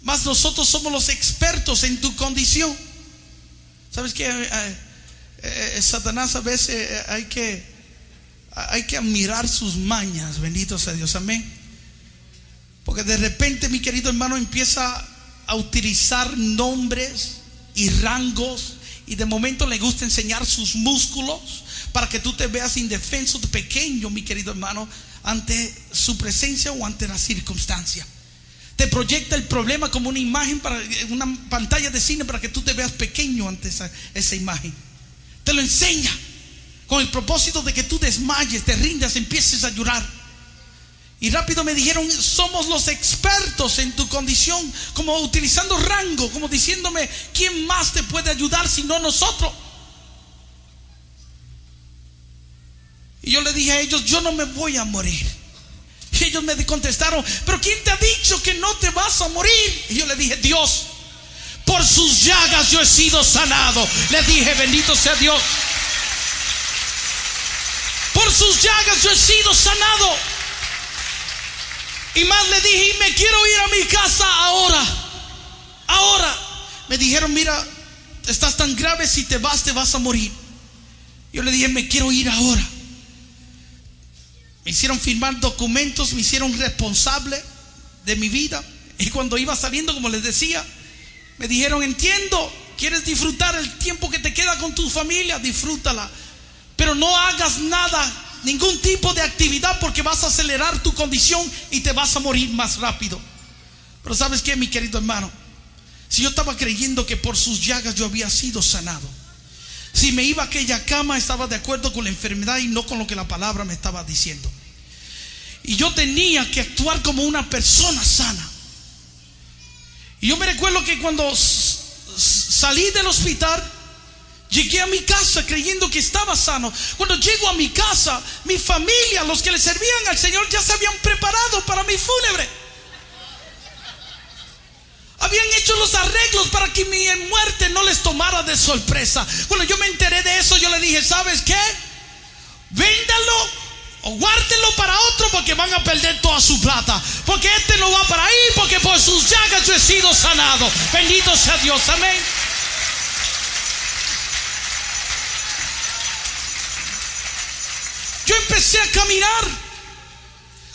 Más nosotros somos los expertos en tu condición. ¿Sabes qué? Eh, Satanás a veces eh, hay que, hay que admirar sus mañas, bendito sea Dios, amén. Porque de repente, mi querido hermano, empieza a utilizar nombres y rangos y de momento le gusta enseñar sus músculos para que tú te veas indefenso, pequeño, mi querido hermano, ante su presencia o ante la circunstancia. Te proyecta el problema como una imagen para una pantalla de cine para que tú te veas pequeño ante esa, esa imagen. Te lo enseña con el propósito de que tú desmayes, te rindas, empieces a llorar. Y rápido me dijeron, somos los expertos en tu condición, como utilizando rango, como diciéndome, ¿quién más te puede ayudar si no nosotros? Y yo le dije a ellos, yo no me voy a morir. Y ellos me contestaron, pero ¿quién te ha dicho que no te vas a morir? Y yo le dije, Dios, por sus llagas yo he sido sanado. Le dije, bendito sea Dios. Por sus llagas yo he sido sanado. Y más le dije, me quiero ir a mi casa ahora. Ahora. Me dijeron, mira, estás tan grave, si te vas, te vas a morir. Yo le dije, me quiero ir ahora. Me hicieron firmar documentos, me hicieron responsable de mi vida. Y cuando iba saliendo, como les decía, me dijeron, entiendo, quieres disfrutar el tiempo que te queda con tu familia, disfrútala. Pero no hagas nada, ningún tipo de actividad porque vas a acelerar tu condición y te vas a morir más rápido. Pero sabes qué, mi querido hermano, si yo estaba creyendo que por sus llagas yo había sido sanado, si me iba a aquella cama estaba de acuerdo con la enfermedad y no con lo que la palabra me estaba diciendo. Y yo tenía que actuar como una persona sana. Y yo me recuerdo que cuando salí del hospital, llegué a mi casa creyendo que estaba sano. Cuando llego a mi casa, mi familia, los que le servían al Señor, ya se habían preparado para mi fúnebre. Habían hecho los arreglos para que mi muerte no les tomara de sorpresa. Cuando yo me enteré de eso, yo le dije, ¿sabes qué? Véndalo o guárdenlo para otro porque van a perder toda su plata. Porque este no va para ahí porque por sus llagas yo he sido sanado. Bendito sea Dios, amén. Yo empecé a caminar.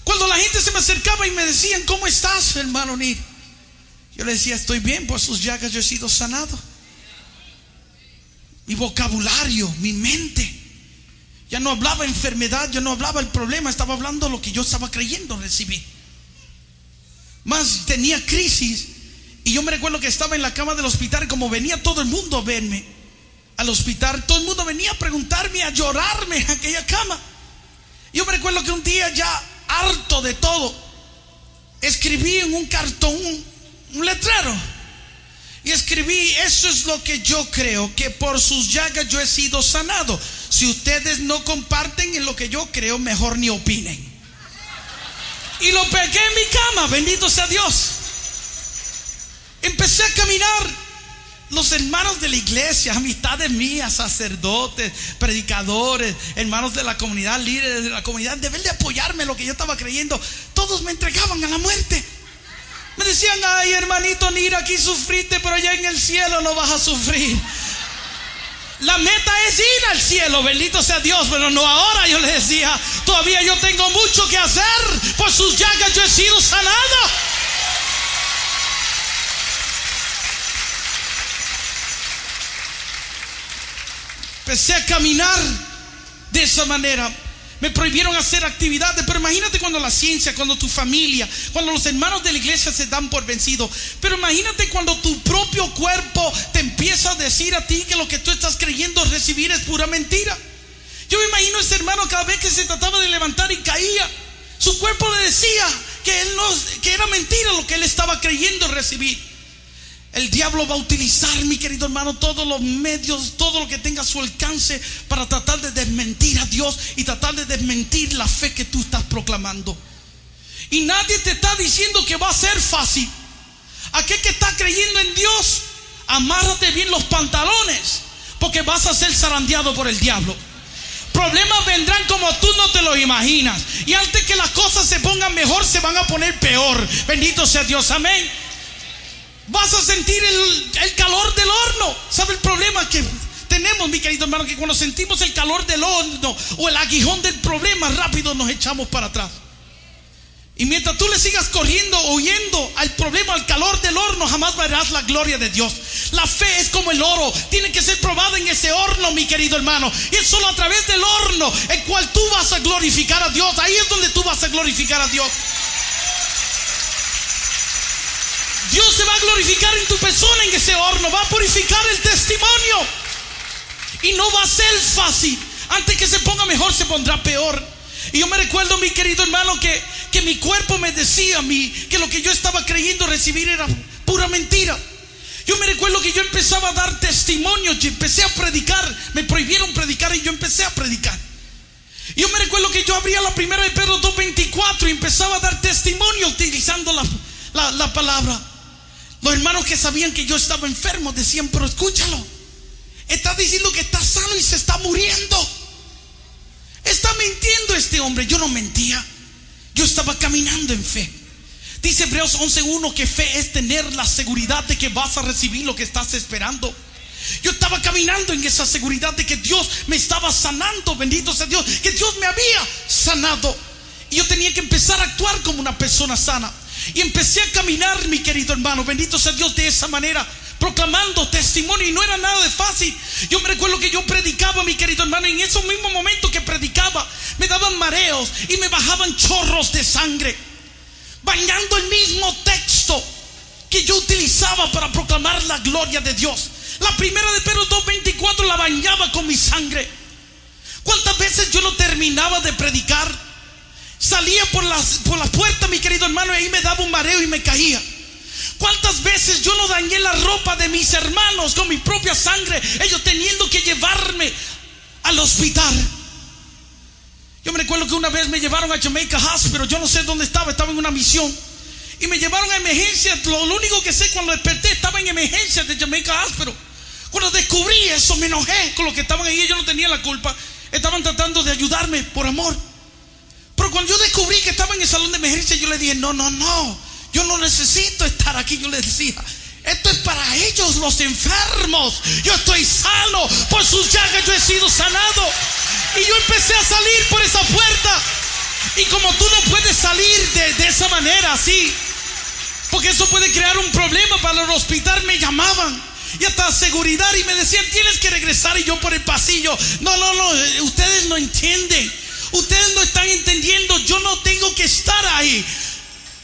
Cuando la gente se me acercaba y me decían, ¿cómo estás, hermano Nir? Yo le decía, estoy bien, por sus llagas yo he sido sanado. Mi vocabulario, mi mente. Ya no hablaba enfermedad, ya no hablaba el problema, estaba hablando lo que yo estaba creyendo recibir. Más tenía crisis. Y yo me recuerdo que estaba en la cama del hospital, como venía todo el mundo a verme al hospital, todo el mundo venía a preguntarme, a llorarme en aquella cama. Yo me recuerdo que un día ya harto de todo, escribí en un cartón un, letrero. Y escribí, eso es lo que yo creo, que por sus llagas yo he sido sanado. Si ustedes no comparten en lo que yo creo, mejor ni opinen. Y lo pegué en mi cama, bendito sea Dios. Empecé a caminar. Los hermanos de la iglesia, amistades mías, sacerdotes, predicadores, hermanos de la comunidad, líderes de la comunidad, deben de apoyarme lo que yo estaba creyendo. Todos me entregaban a la muerte. Me decían, ay hermanito, mira aquí sufriste, pero allá en el cielo no vas a sufrir. La meta es ir al cielo, bendito sea Dios, pero no ahora. Yo les decía, todavía yo tengo mucho que hacer. Por sus llagas yo he sido sanado. Empecé a caminar de esa manera. Me prohibieron hacer actividades, pero imagínate cuando la ciencia, cuando tu familia, cuando los hermanos de la iglesia se dan por vencidos. Pero imagínate cuando tu propio cuerpo te empieza a decir a ti que lo que tú estás creyendo recibir es pura mentira. Yo me imagino ese hermano cada vez que se trataba de levantar y caía, su cuerpo le decía que él no, que era mentira lo que él estaba creyendo recibir. El diablo va a utilizar, mi querido hermano, todos los medios, todo lo que tenga a su alcance para tratar de desmentir a Dios y tratar de desmentir la fe que tú estás proclamando. Y nadie te está diciendo que va a ser fácil. Aquel que está creyendo en Dios, amárrate bien los pantalones, porque vas a ser zarandeado por el diablo. Problemas vendrán como tú no te los imaginas. Y antes que las cosas se pongan mejor, se van a poner peor. Bendito sea Dios, amén. Vas a sentir el, calor del horno. ¿Sabe el problema que tenemos, mi querido hermano? Que que cuando sentimos el calor del horno o el aguijón del problema, rápido nos echamos para atrás. Y mientras tú le sigas corriendo, huyendo al problema, al calor del horno, jamás verás la gloria de Dios. La fe es como el oro, tiene que ser probada en ese horno, mi querido hermano. Y es solo a través del horno el cual tú vas a glorificar a Dios. Ahí es donde tú vas a glorificar a Dios. Dios se va a glorificar en tu persona en ese horno, va a purificar el testimonio. Y no va a ser fácil. Antes que se ponga mejor, se pondrá peor. Y yo me recuerdo, mi querido hermano, que, que mi cuerpo me decía a mí que lo que yo estaba creyendo recibir era pura mentira. Yo me recuerdo que yo empezaba a dar testimonio y empecé a predicar. Me prohibieron predicar y yo empecé a predicar. Yo me recuerdo que yo abría la primera de Pedro 2.24 y empezaba a dar testimonio utilizando la, la, la palabra. Los hermanos que sabían que yo estaba enfermo decían, pero escúchalo. Está diciendo que está sano y se está muriendo. Está mintiendo este hombre. Yo no mentía. Yo estaba caminando en fe. Dice Hebreos 11.1 que fe es tener la seguridad de que vas a recibir lo que estás esperando. Yo estaba caminando en esa seguridad de que Dios me estaba sanando, bendito sea Dios, que Dios me había sanado. Y yo tenía que empezar a actuar como una persona sana. Y empecé a caminar, mi querido hermano, bendito sea Dios, de esa manera proclamando testimonio y no era nada de fácil. Yo me recuerdo que yo predicaba, mi querido hermano, y en esos mismos momentos que predicaba, me daban mareos y me bajaban chorros de sangre, bañando el mismo texto que yo utilizaba para proclamar la gloria de Dios. La primera de Pedro 2.24 la bañaba con mi sangre. ¿Cuántas veces yo no terminaba de predicar? Salía por las, por la puerta, mi querido hermano, y ahí me daba un mareo y me caía. ¿Cuántas veces yo no dañé la ropa de mis hermanos con mi propia sangre? Ellos teniendo que llevarme al hospital. Yo me recuerdo que una vez me llevaron a Jamaica Hospital, yo no sé dónde estaba, estaba en una misión. Y me llevaron a emergencia. Lo, único que sé cuando desperté estaba en emergencia de Jamaica Hospital. Cuando descubrí eso me enojé con los que estaban ahí. Yo no tenía la culpa. Estaban tratando de ayudarme por amor. Pero cuando yo descubrí que estaba en el salón de emergencia, yo le dije, no, no, no. Yo no necesito estar aquí, yo les decía. Esto es para ellos, los enfermos. Yo estoy sano. Por sus llagas yo he sido sanado. Y yo empecé a salir por esa puerta. Y como tú no puedes salir de, esa manera, así. Porque eso puede crear un problema para el hospital. Me llamaban. Y hasta seguridad. Y me decían, tienes que regresar. Y yo por el pasillo. No, no, no. Eh, ustedes no entienden. Ustedes no están entendiendo. Yo no tengo que estar ahí.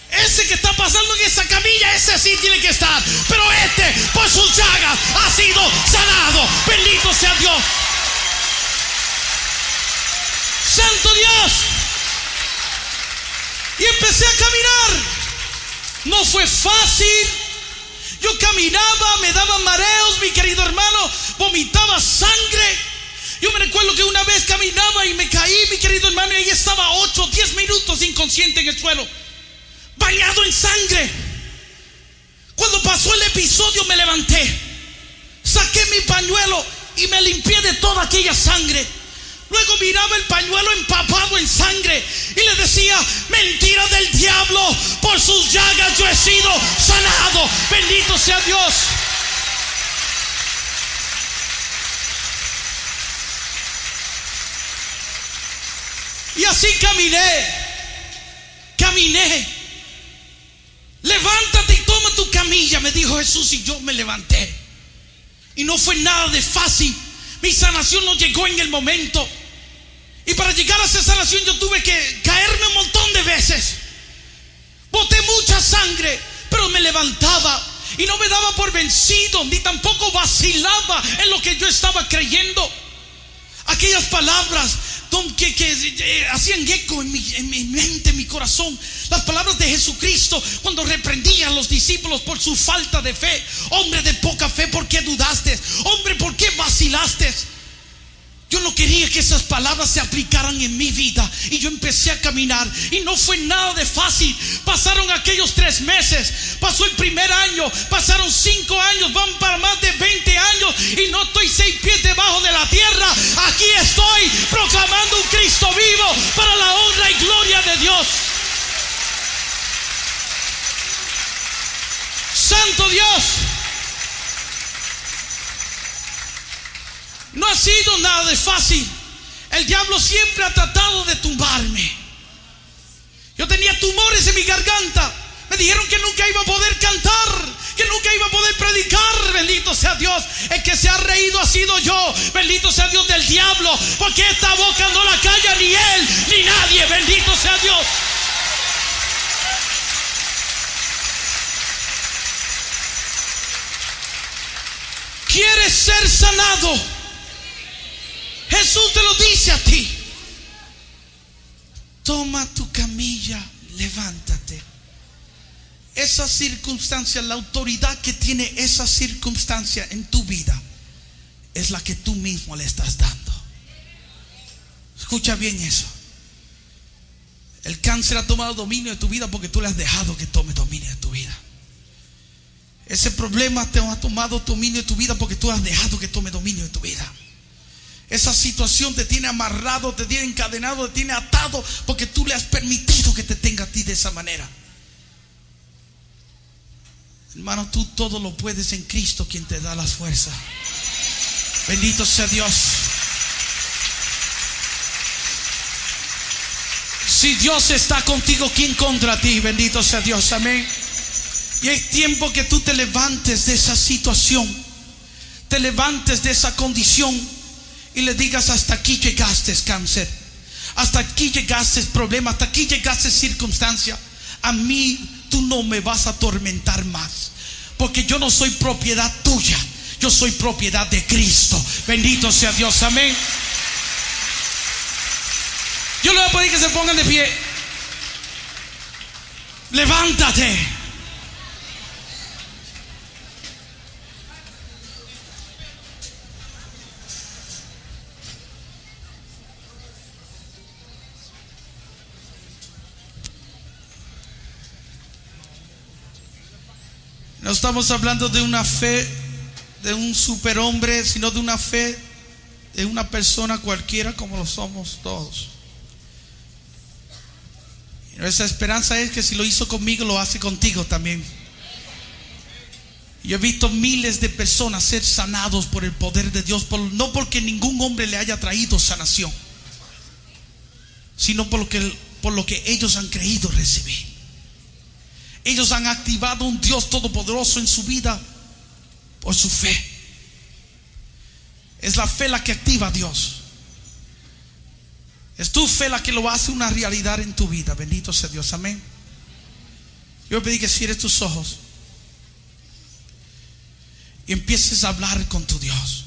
Ese que está pasando en esa camilla, ese sí tiene que estar. Pero este, por sus llagas, ha sido sanado. Bendito sea Dios. Santo Dios. Y empecé a caminar. No fue fácil. Yo caminaba, me daban mareos, mi querido hermano, vomitaba sangre. Yo me recuerdo que una vez caminaba y me caí, mi querido hermano, y ahí estaba 8 o 10 minutos inconsciente en el suelo bañado en sangre. Cuando pasó el episodio me levanté, saqué mi pañuelo y me limpié de toda aquella sangre. Luego miraba el pañuelo empapado en sangre y le decía, mentira del diablo, por sus llagas yo he sido sanado. Bendito sea Dios. Y así caminé, caminé Levántate y toma tu camilla, me dijo Jesús y yo me levanté. Y no fue nada de fácil. Mi sanación no llegó en el momento. Y para llegar a esa sanación yo tuve que caerme un montón de veces. Boté mucha sangre, pero me levantaba y no me daba por vencido, ni tampoco vacilaba en lo que yo estaba creyendo. Aquellas palabras que, que eh, hacían eco en mi, en mi mente, en mi corazón. Las palabras de Jesucristo cuando reprendía a los discípulos por su falta de fe. Hombre de poca fe, ¿por qué dudaste? Hombre, ¿por qué vacilaste? Yo no quería que esas palabras se aplicaran en mi vida. Y yo empecé a caminar. Y no fue nada de fácil. Pasaron aquellos tres meses. Pasó el primer año. Pasaron cinco años. Van para más de 20 años. Y no estoy seis pies debajo de la tierra. Aquí estoy proclamando un Cristo vivo para la honra y gloria de Dios. Santo Dios. No ha sido nada de fácil. El diablo siempre ha tratado de tumbarme. Yo tenía tumores en mi garganta. Me dijeron que nunca iba a poder cantar, que nunca iba a poder predicar. Bendito sea Dios. El que se ha reído ha sido yo. Bendito sea Dios del diablo. Porque esta boca no la calla ni él ni nadie. Bendito sea Dios. ¿Quieres ser sanado? Jesús te lo dice a ti. Toma tu camilla, levántate. Esa circunstancia, la autoridad que tiene esa circunstancia en tu vida, es la que tú mismo le estás dando. Escucha bien eso. El cáncer ha tomado dominio de tu vida porque tú le has dejado que tome dominio de tu vida. Ese problema te ha tomado dominio de tu vida porque tú has dejado que tome dominio de tu vida. Esa situación te tiene amarrado, te tiene encadenado, te tiene atado porque tú le has permitido que te tenga a ti de esa manera. Hermano, tú todo lo puedes en Cristo quien te da las fuerzas. Bendito sea Dios. Si Dios está contigo, ¿quién contra ti? Bendito sea Dios. Amén. Y es tiempo que tú te levantes de esa situación. Te levantes de esa condición y le digas, hasta aquí llegaste cáncer. Hasta aquí llegaste problema. Hasta aquí llegaste circunstancia. A mí tú no me vas a atormentar más. Porque yo no soy propiedad tuya. Yo soy propiedad de Cristo. Bendito sea Dios. Amén. Yo le voy a pedir que se pongan de pie. Levántate. No estamos hablando de una fe de un superhombre, sino de una fe de una persona cualquiera como lo somos todos. Y nuestra esperanza es que si lo hizo conmigo, lo hace contigo también. Yo he visto miles de personas ser sanados por el poder de Dios, no porque ningún hombre le haya traído sanación, sino por lo que, por lo que ellos han creído recibir. Ellos han activado un Dios todopoderoso en su vida por su fe. Es la fe la que activa a Dios. Es tu fe la que lo hace una realidad en tu vida. Bendito sea Dios. Amén. Yo pedí que cierres tus ojos y empieces a hablar con tu Dios.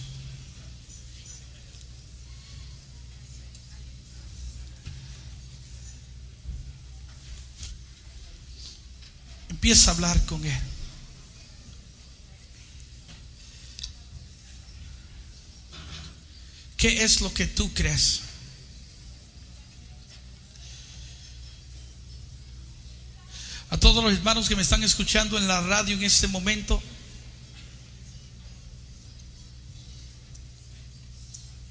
Empieza a hablar con Él. ¿Qué es lo que tú crees? A todos los hermanos que me están escuchando en la radio en este momento,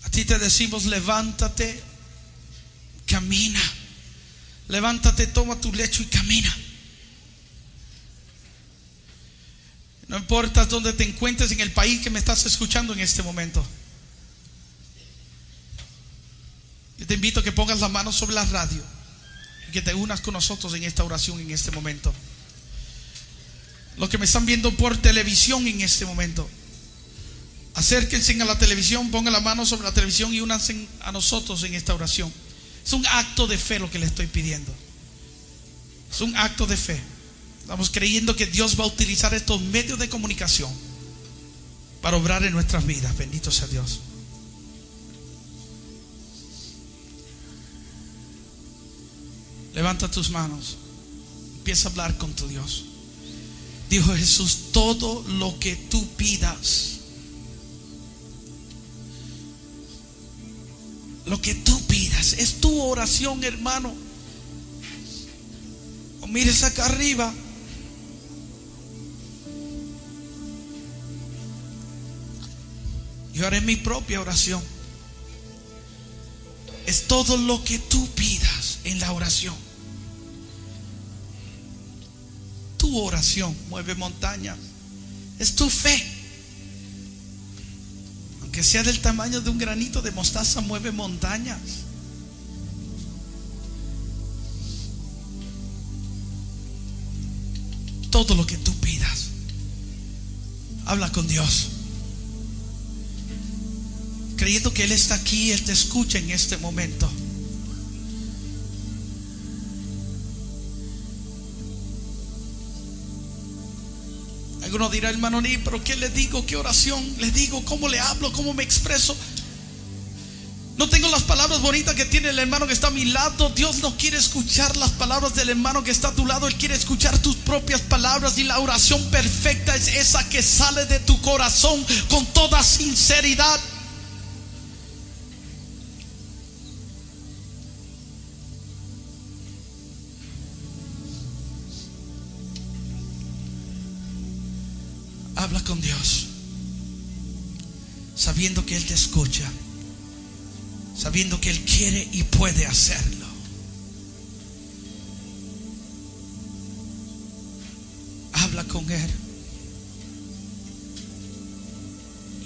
a ti te decimos, levántate, camina. Levántate, toma tu lecho y camina. No importa dónde te encuentres en el país que me estás escuchando en este momento. Yo te invito a que pongas la mano sobre la radio y que te unas con nosotros en esta oración en este momento. Los que me están viendo por televisión en este momento, acérquense a la televisión, pongan la mano sobre la televisión y únanse a nosotros en esta oración. Es un acto de fe lo que le estoy pidiendo. Es un acto de fe. Estamos creyendo que Dios va a utilizar estos medios de comunicación para obrar en nuestras vidas. Bendito sea Dios. Levanta tus manos. Empieza a hablar con tu Dios. Dijo Jesús, todo lo que tú pidas, lo que tú pidas, es tu oración, hermano. O mires acá arriba. Yo haré mi propia oración. Es todo lo que tú pidas en la oración. Tu oración mueve montañas. Es tu fe. Aunque sea del tamaño de un granito de mostaza, mueve montañas. Todo lo que tú pidas, habla con Dios. Creyendo que Él está aquí, Él te escucha en este momento. Alguno dirá, hermano Ni, pero ¿qué le digo? ¿Qué oración le digo? ¿Cómo le hablo? ¿Cómo me expreso? No tengo las palabras bonitas que tiene el hermano que está a mi lado. Dios no quiere escuchar las palabras del hermano que está a tu lado. Él quiere escuchar tus propias palabras. Y la oración perfecta es esa que sale de tu corazón con toda sinceridad. Sabiendo que Él te escucha, sabiendo que Él quiere y puede hacerlo. Habla con Él.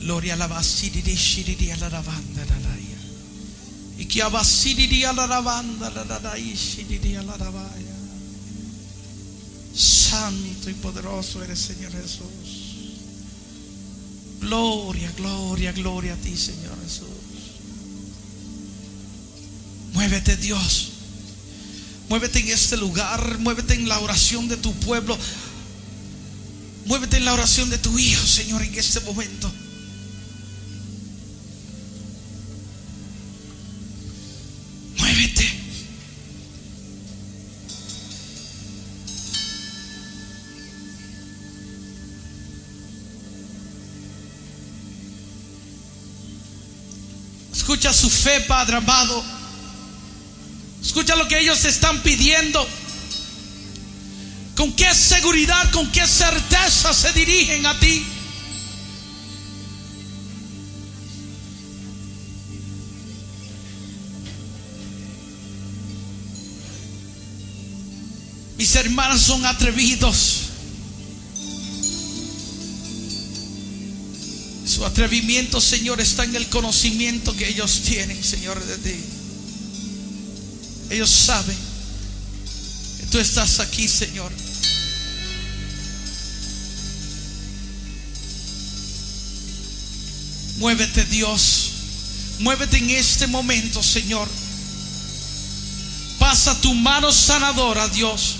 Gloria a la basiriri shiriri la lavanda la la ya. Y que abasiriri la lavanda la la la y shiriri la lavaya. Santo y poderoso eres Señor Jesús. Gloria, gloria, gloria a ti, Señor Jesús. Muévete, Dios. Muévete en este lugar. Muévete en la oración de tu pueblo. Muévete en la oración de tu Hijo, Señor, en este momento. Escucha su fe, Padre amado. Escucha lo que ellos están pidiendo. Con qué seguridad, con qué certeza se dirigen a ti. Mis hermanos son atrevidos. Atrevimiento, Señor, está en el conocimiento que ellos tienen, Señor, de ti. Ellos saben que tú estás aquí, Señor. Muévete, Dios. Muévete en este momento, Señor. Pasa tu mano sanadora, Dios.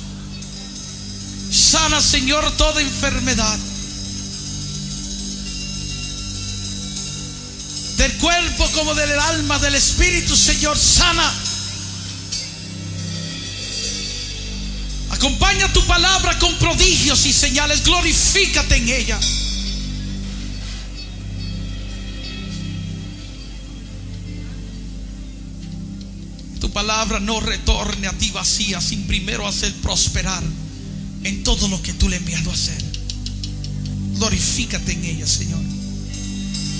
Sana, Señor, toda enfermedad. Del cuerpo como del alma, del espíritu, Señor, sana. Acompaña tu palabra con prodigios y señales. Glorifícate en ella. Tu palabra no retorne a ti vacía sin primero hacer prosperar en todo lo que tú le enviado a hacer. Glorifícate en ella, Señor.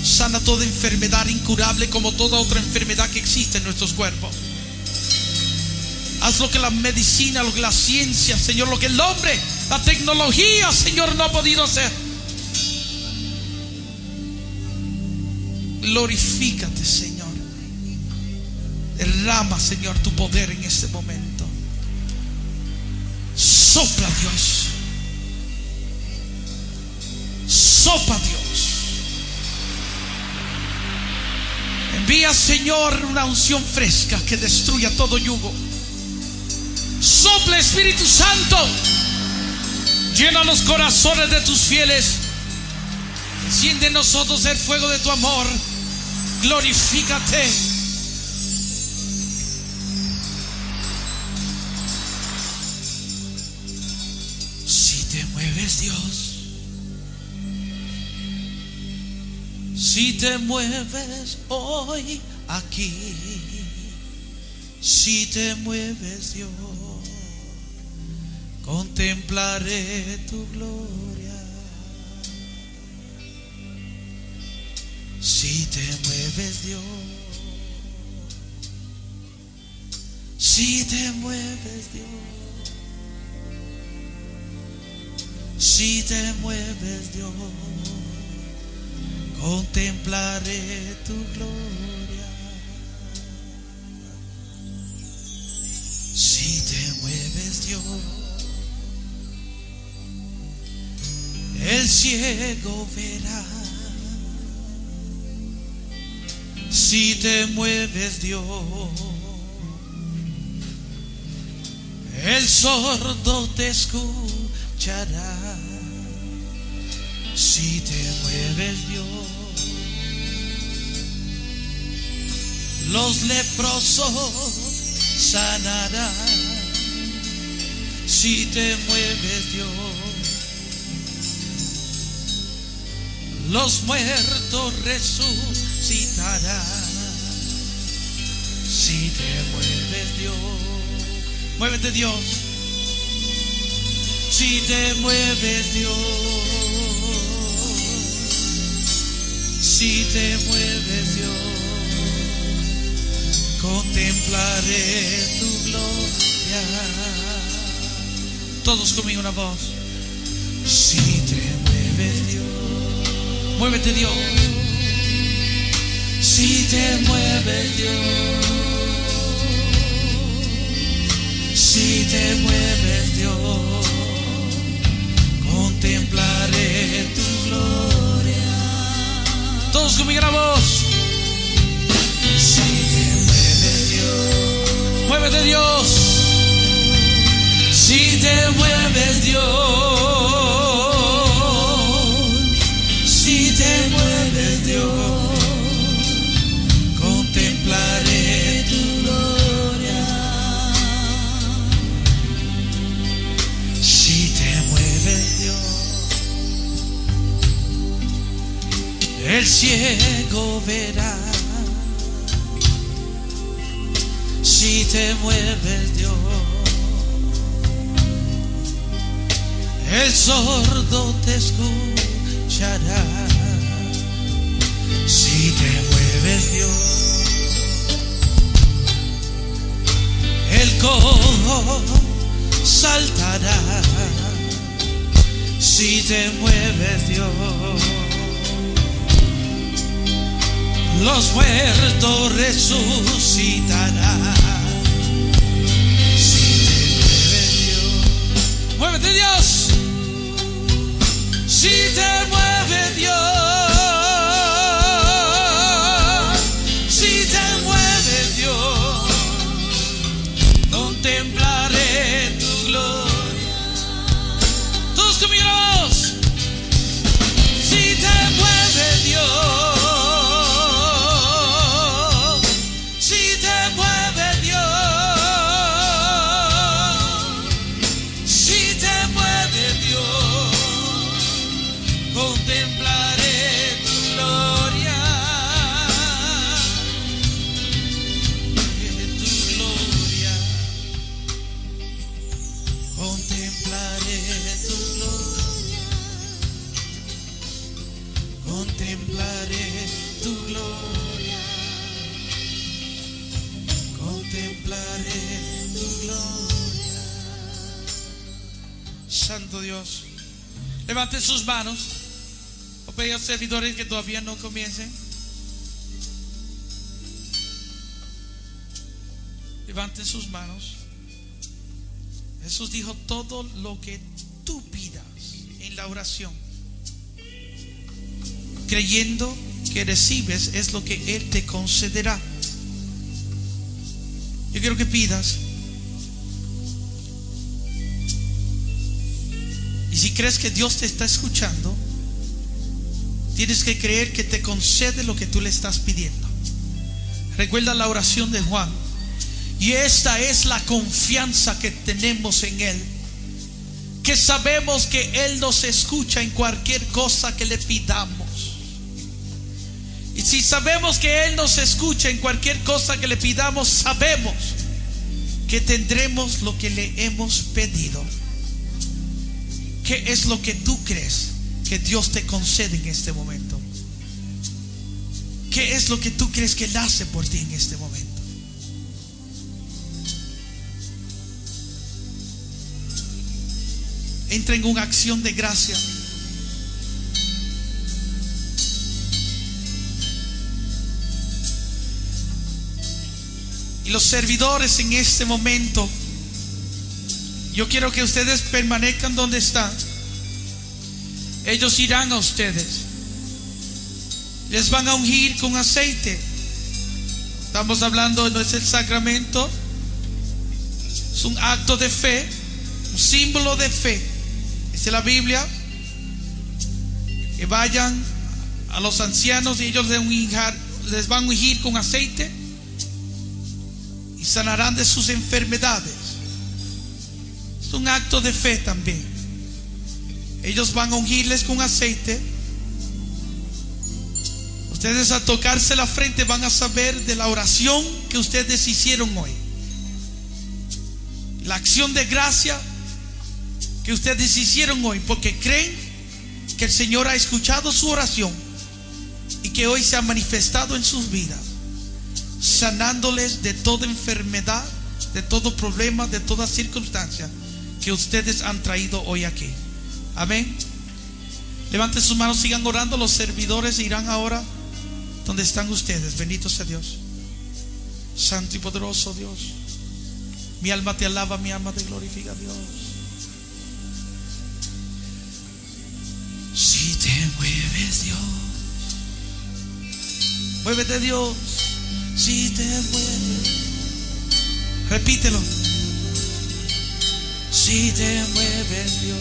Sana toda enfermedad incurable como toda otra enfermedad que existe en nuestros cuerpos. Haz lo que la medicina, lo que la ciencia, Señor, lo que el hombre, la tecnología, Señor, no ha podido hacer. Glorifícate, Señor. Derrama, Señor, tu poder en este momento. Sopla, Dios. Sopla, Dios. Envía, Señor, una unción fresca que destruya todo yugo. Sopla, Espíritu Santo. Llena los corazones de tus fieles. Enciende en nosotros el fuego de tu amor. Glorifícate. Si te mueves, Dios. Si te mueves hoy aquí. Si te mueves, Dios. Contemplaré tu gloria. Si te mueves, Dios. Si te mueves, Dios. Si te mueves, Dios. Contemplaré tu gloria. Si te mueves Dios, el ciego verá. Si te mueves Dios, el sordo te escuchará. Si te mueves Dios, los leprosos sanarán. Si te mueves Dios, los muertos resucitarán. Si te mueves Dios, muévete Dios. Si te mueves Dios, si te mueves Dios, contemplaré tu gloria. Todos conmigo una voz. Si te mueves Dios, muévete Dios. Si te mueves Dios, si te mueves Dios, contemplaré tu gloria. Todos voz. Si te mueves Dios, muévete Dios. Si te mueves Dios, si te mueves Dios, ciego verá. Si te mueves Dios, el sordo te escuchará. Si te mueves Dios, el cojo saltará. Si te mueves Dios, los muertos resucitarán. Si te mueves Dios, muévete Dios. Levanten sus manos. O pedir servidores que todavía no comiencen. Levanten sus manos. Jesús dijo todo lo que tú pidas en la oración. Creyendo que recibes es lo que Él te concederá. Yo quiero que pidas. Y si crees que Dios te está escuchando, tienes que creer que te concede lo que tú le estás pidiendo. Recuerda la oración de Juan. Y esta es la confianza que tenemos en Él. Que sabemos que Él nos escucha en cualquier cosa que le pidamos. Y si sabemos que Él nos escucha en cualquier cosa que le pidamos, sabemos que tendremos lo que le hemos pedido. ¿Qué es lo que tú crees que Dios te concede en este momento? ¿Qué es lo que tú crees que Él hace por ti en este momento? Entra en una acción de gracia. Y los servidores en este momento yo quiero que ustedes permanezcan donde están. Ellos irán a ustedes. Les van a ungir con aceite. Estamos hablando, no es el sacramento. Es un acto de fe, un símbolo de fe. Dice la Biblia que vayan a los ancianos y ellos les, van a ungir con aceite y sanarán de sus enfermedades. Un acto de fe también. Ellos van a ungirles con aceite. Ustedes a tocarse la frente van a saber de la oración que ustedes hicieron hoy. La acción de gracia que ustedes hicieron hoy porque creen que el Señor ha escuchado su oración y que hoy se ha manifestado en sus vidas, sanándoles de toda enfermedad, de todo problema, de toda circunstancia que ustedes han traído hoy aquí. Amén. Levanten sus manos, sigan orando. Los servidores irán ahora donde están ustedes. Bendito sea Dios. Santo y poderoso Dios. Mi alma te alaba, mi alma te glorifica, Dios. Si te mueves, Dios. Muévete, Dios. Si te mueves. Repítelo. Si te mueves, Dios.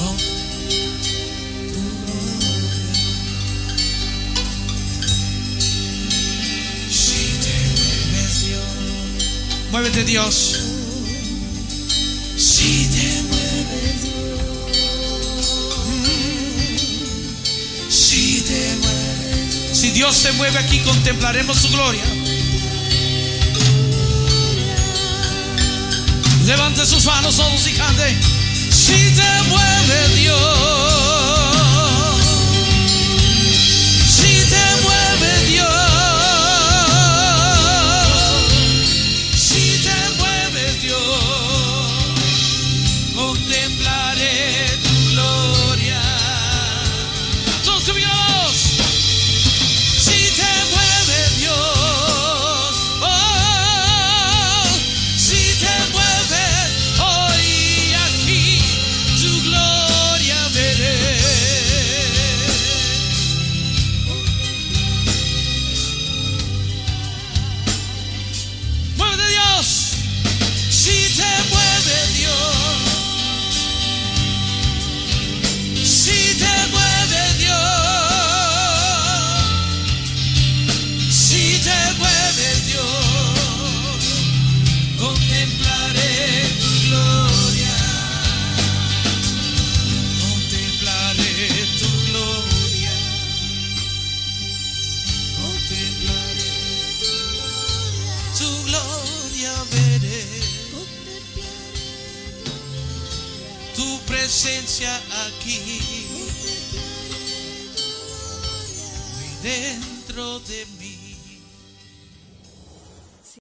Oh, gloria. Si te mueves, Dios. Muévete, Dios. Si te mueves, Dios. Si te mueves. Si Dios se mueve aquí, contemplaremos su gloria. Levante sus manos todos y cante. Si te mueve Dios.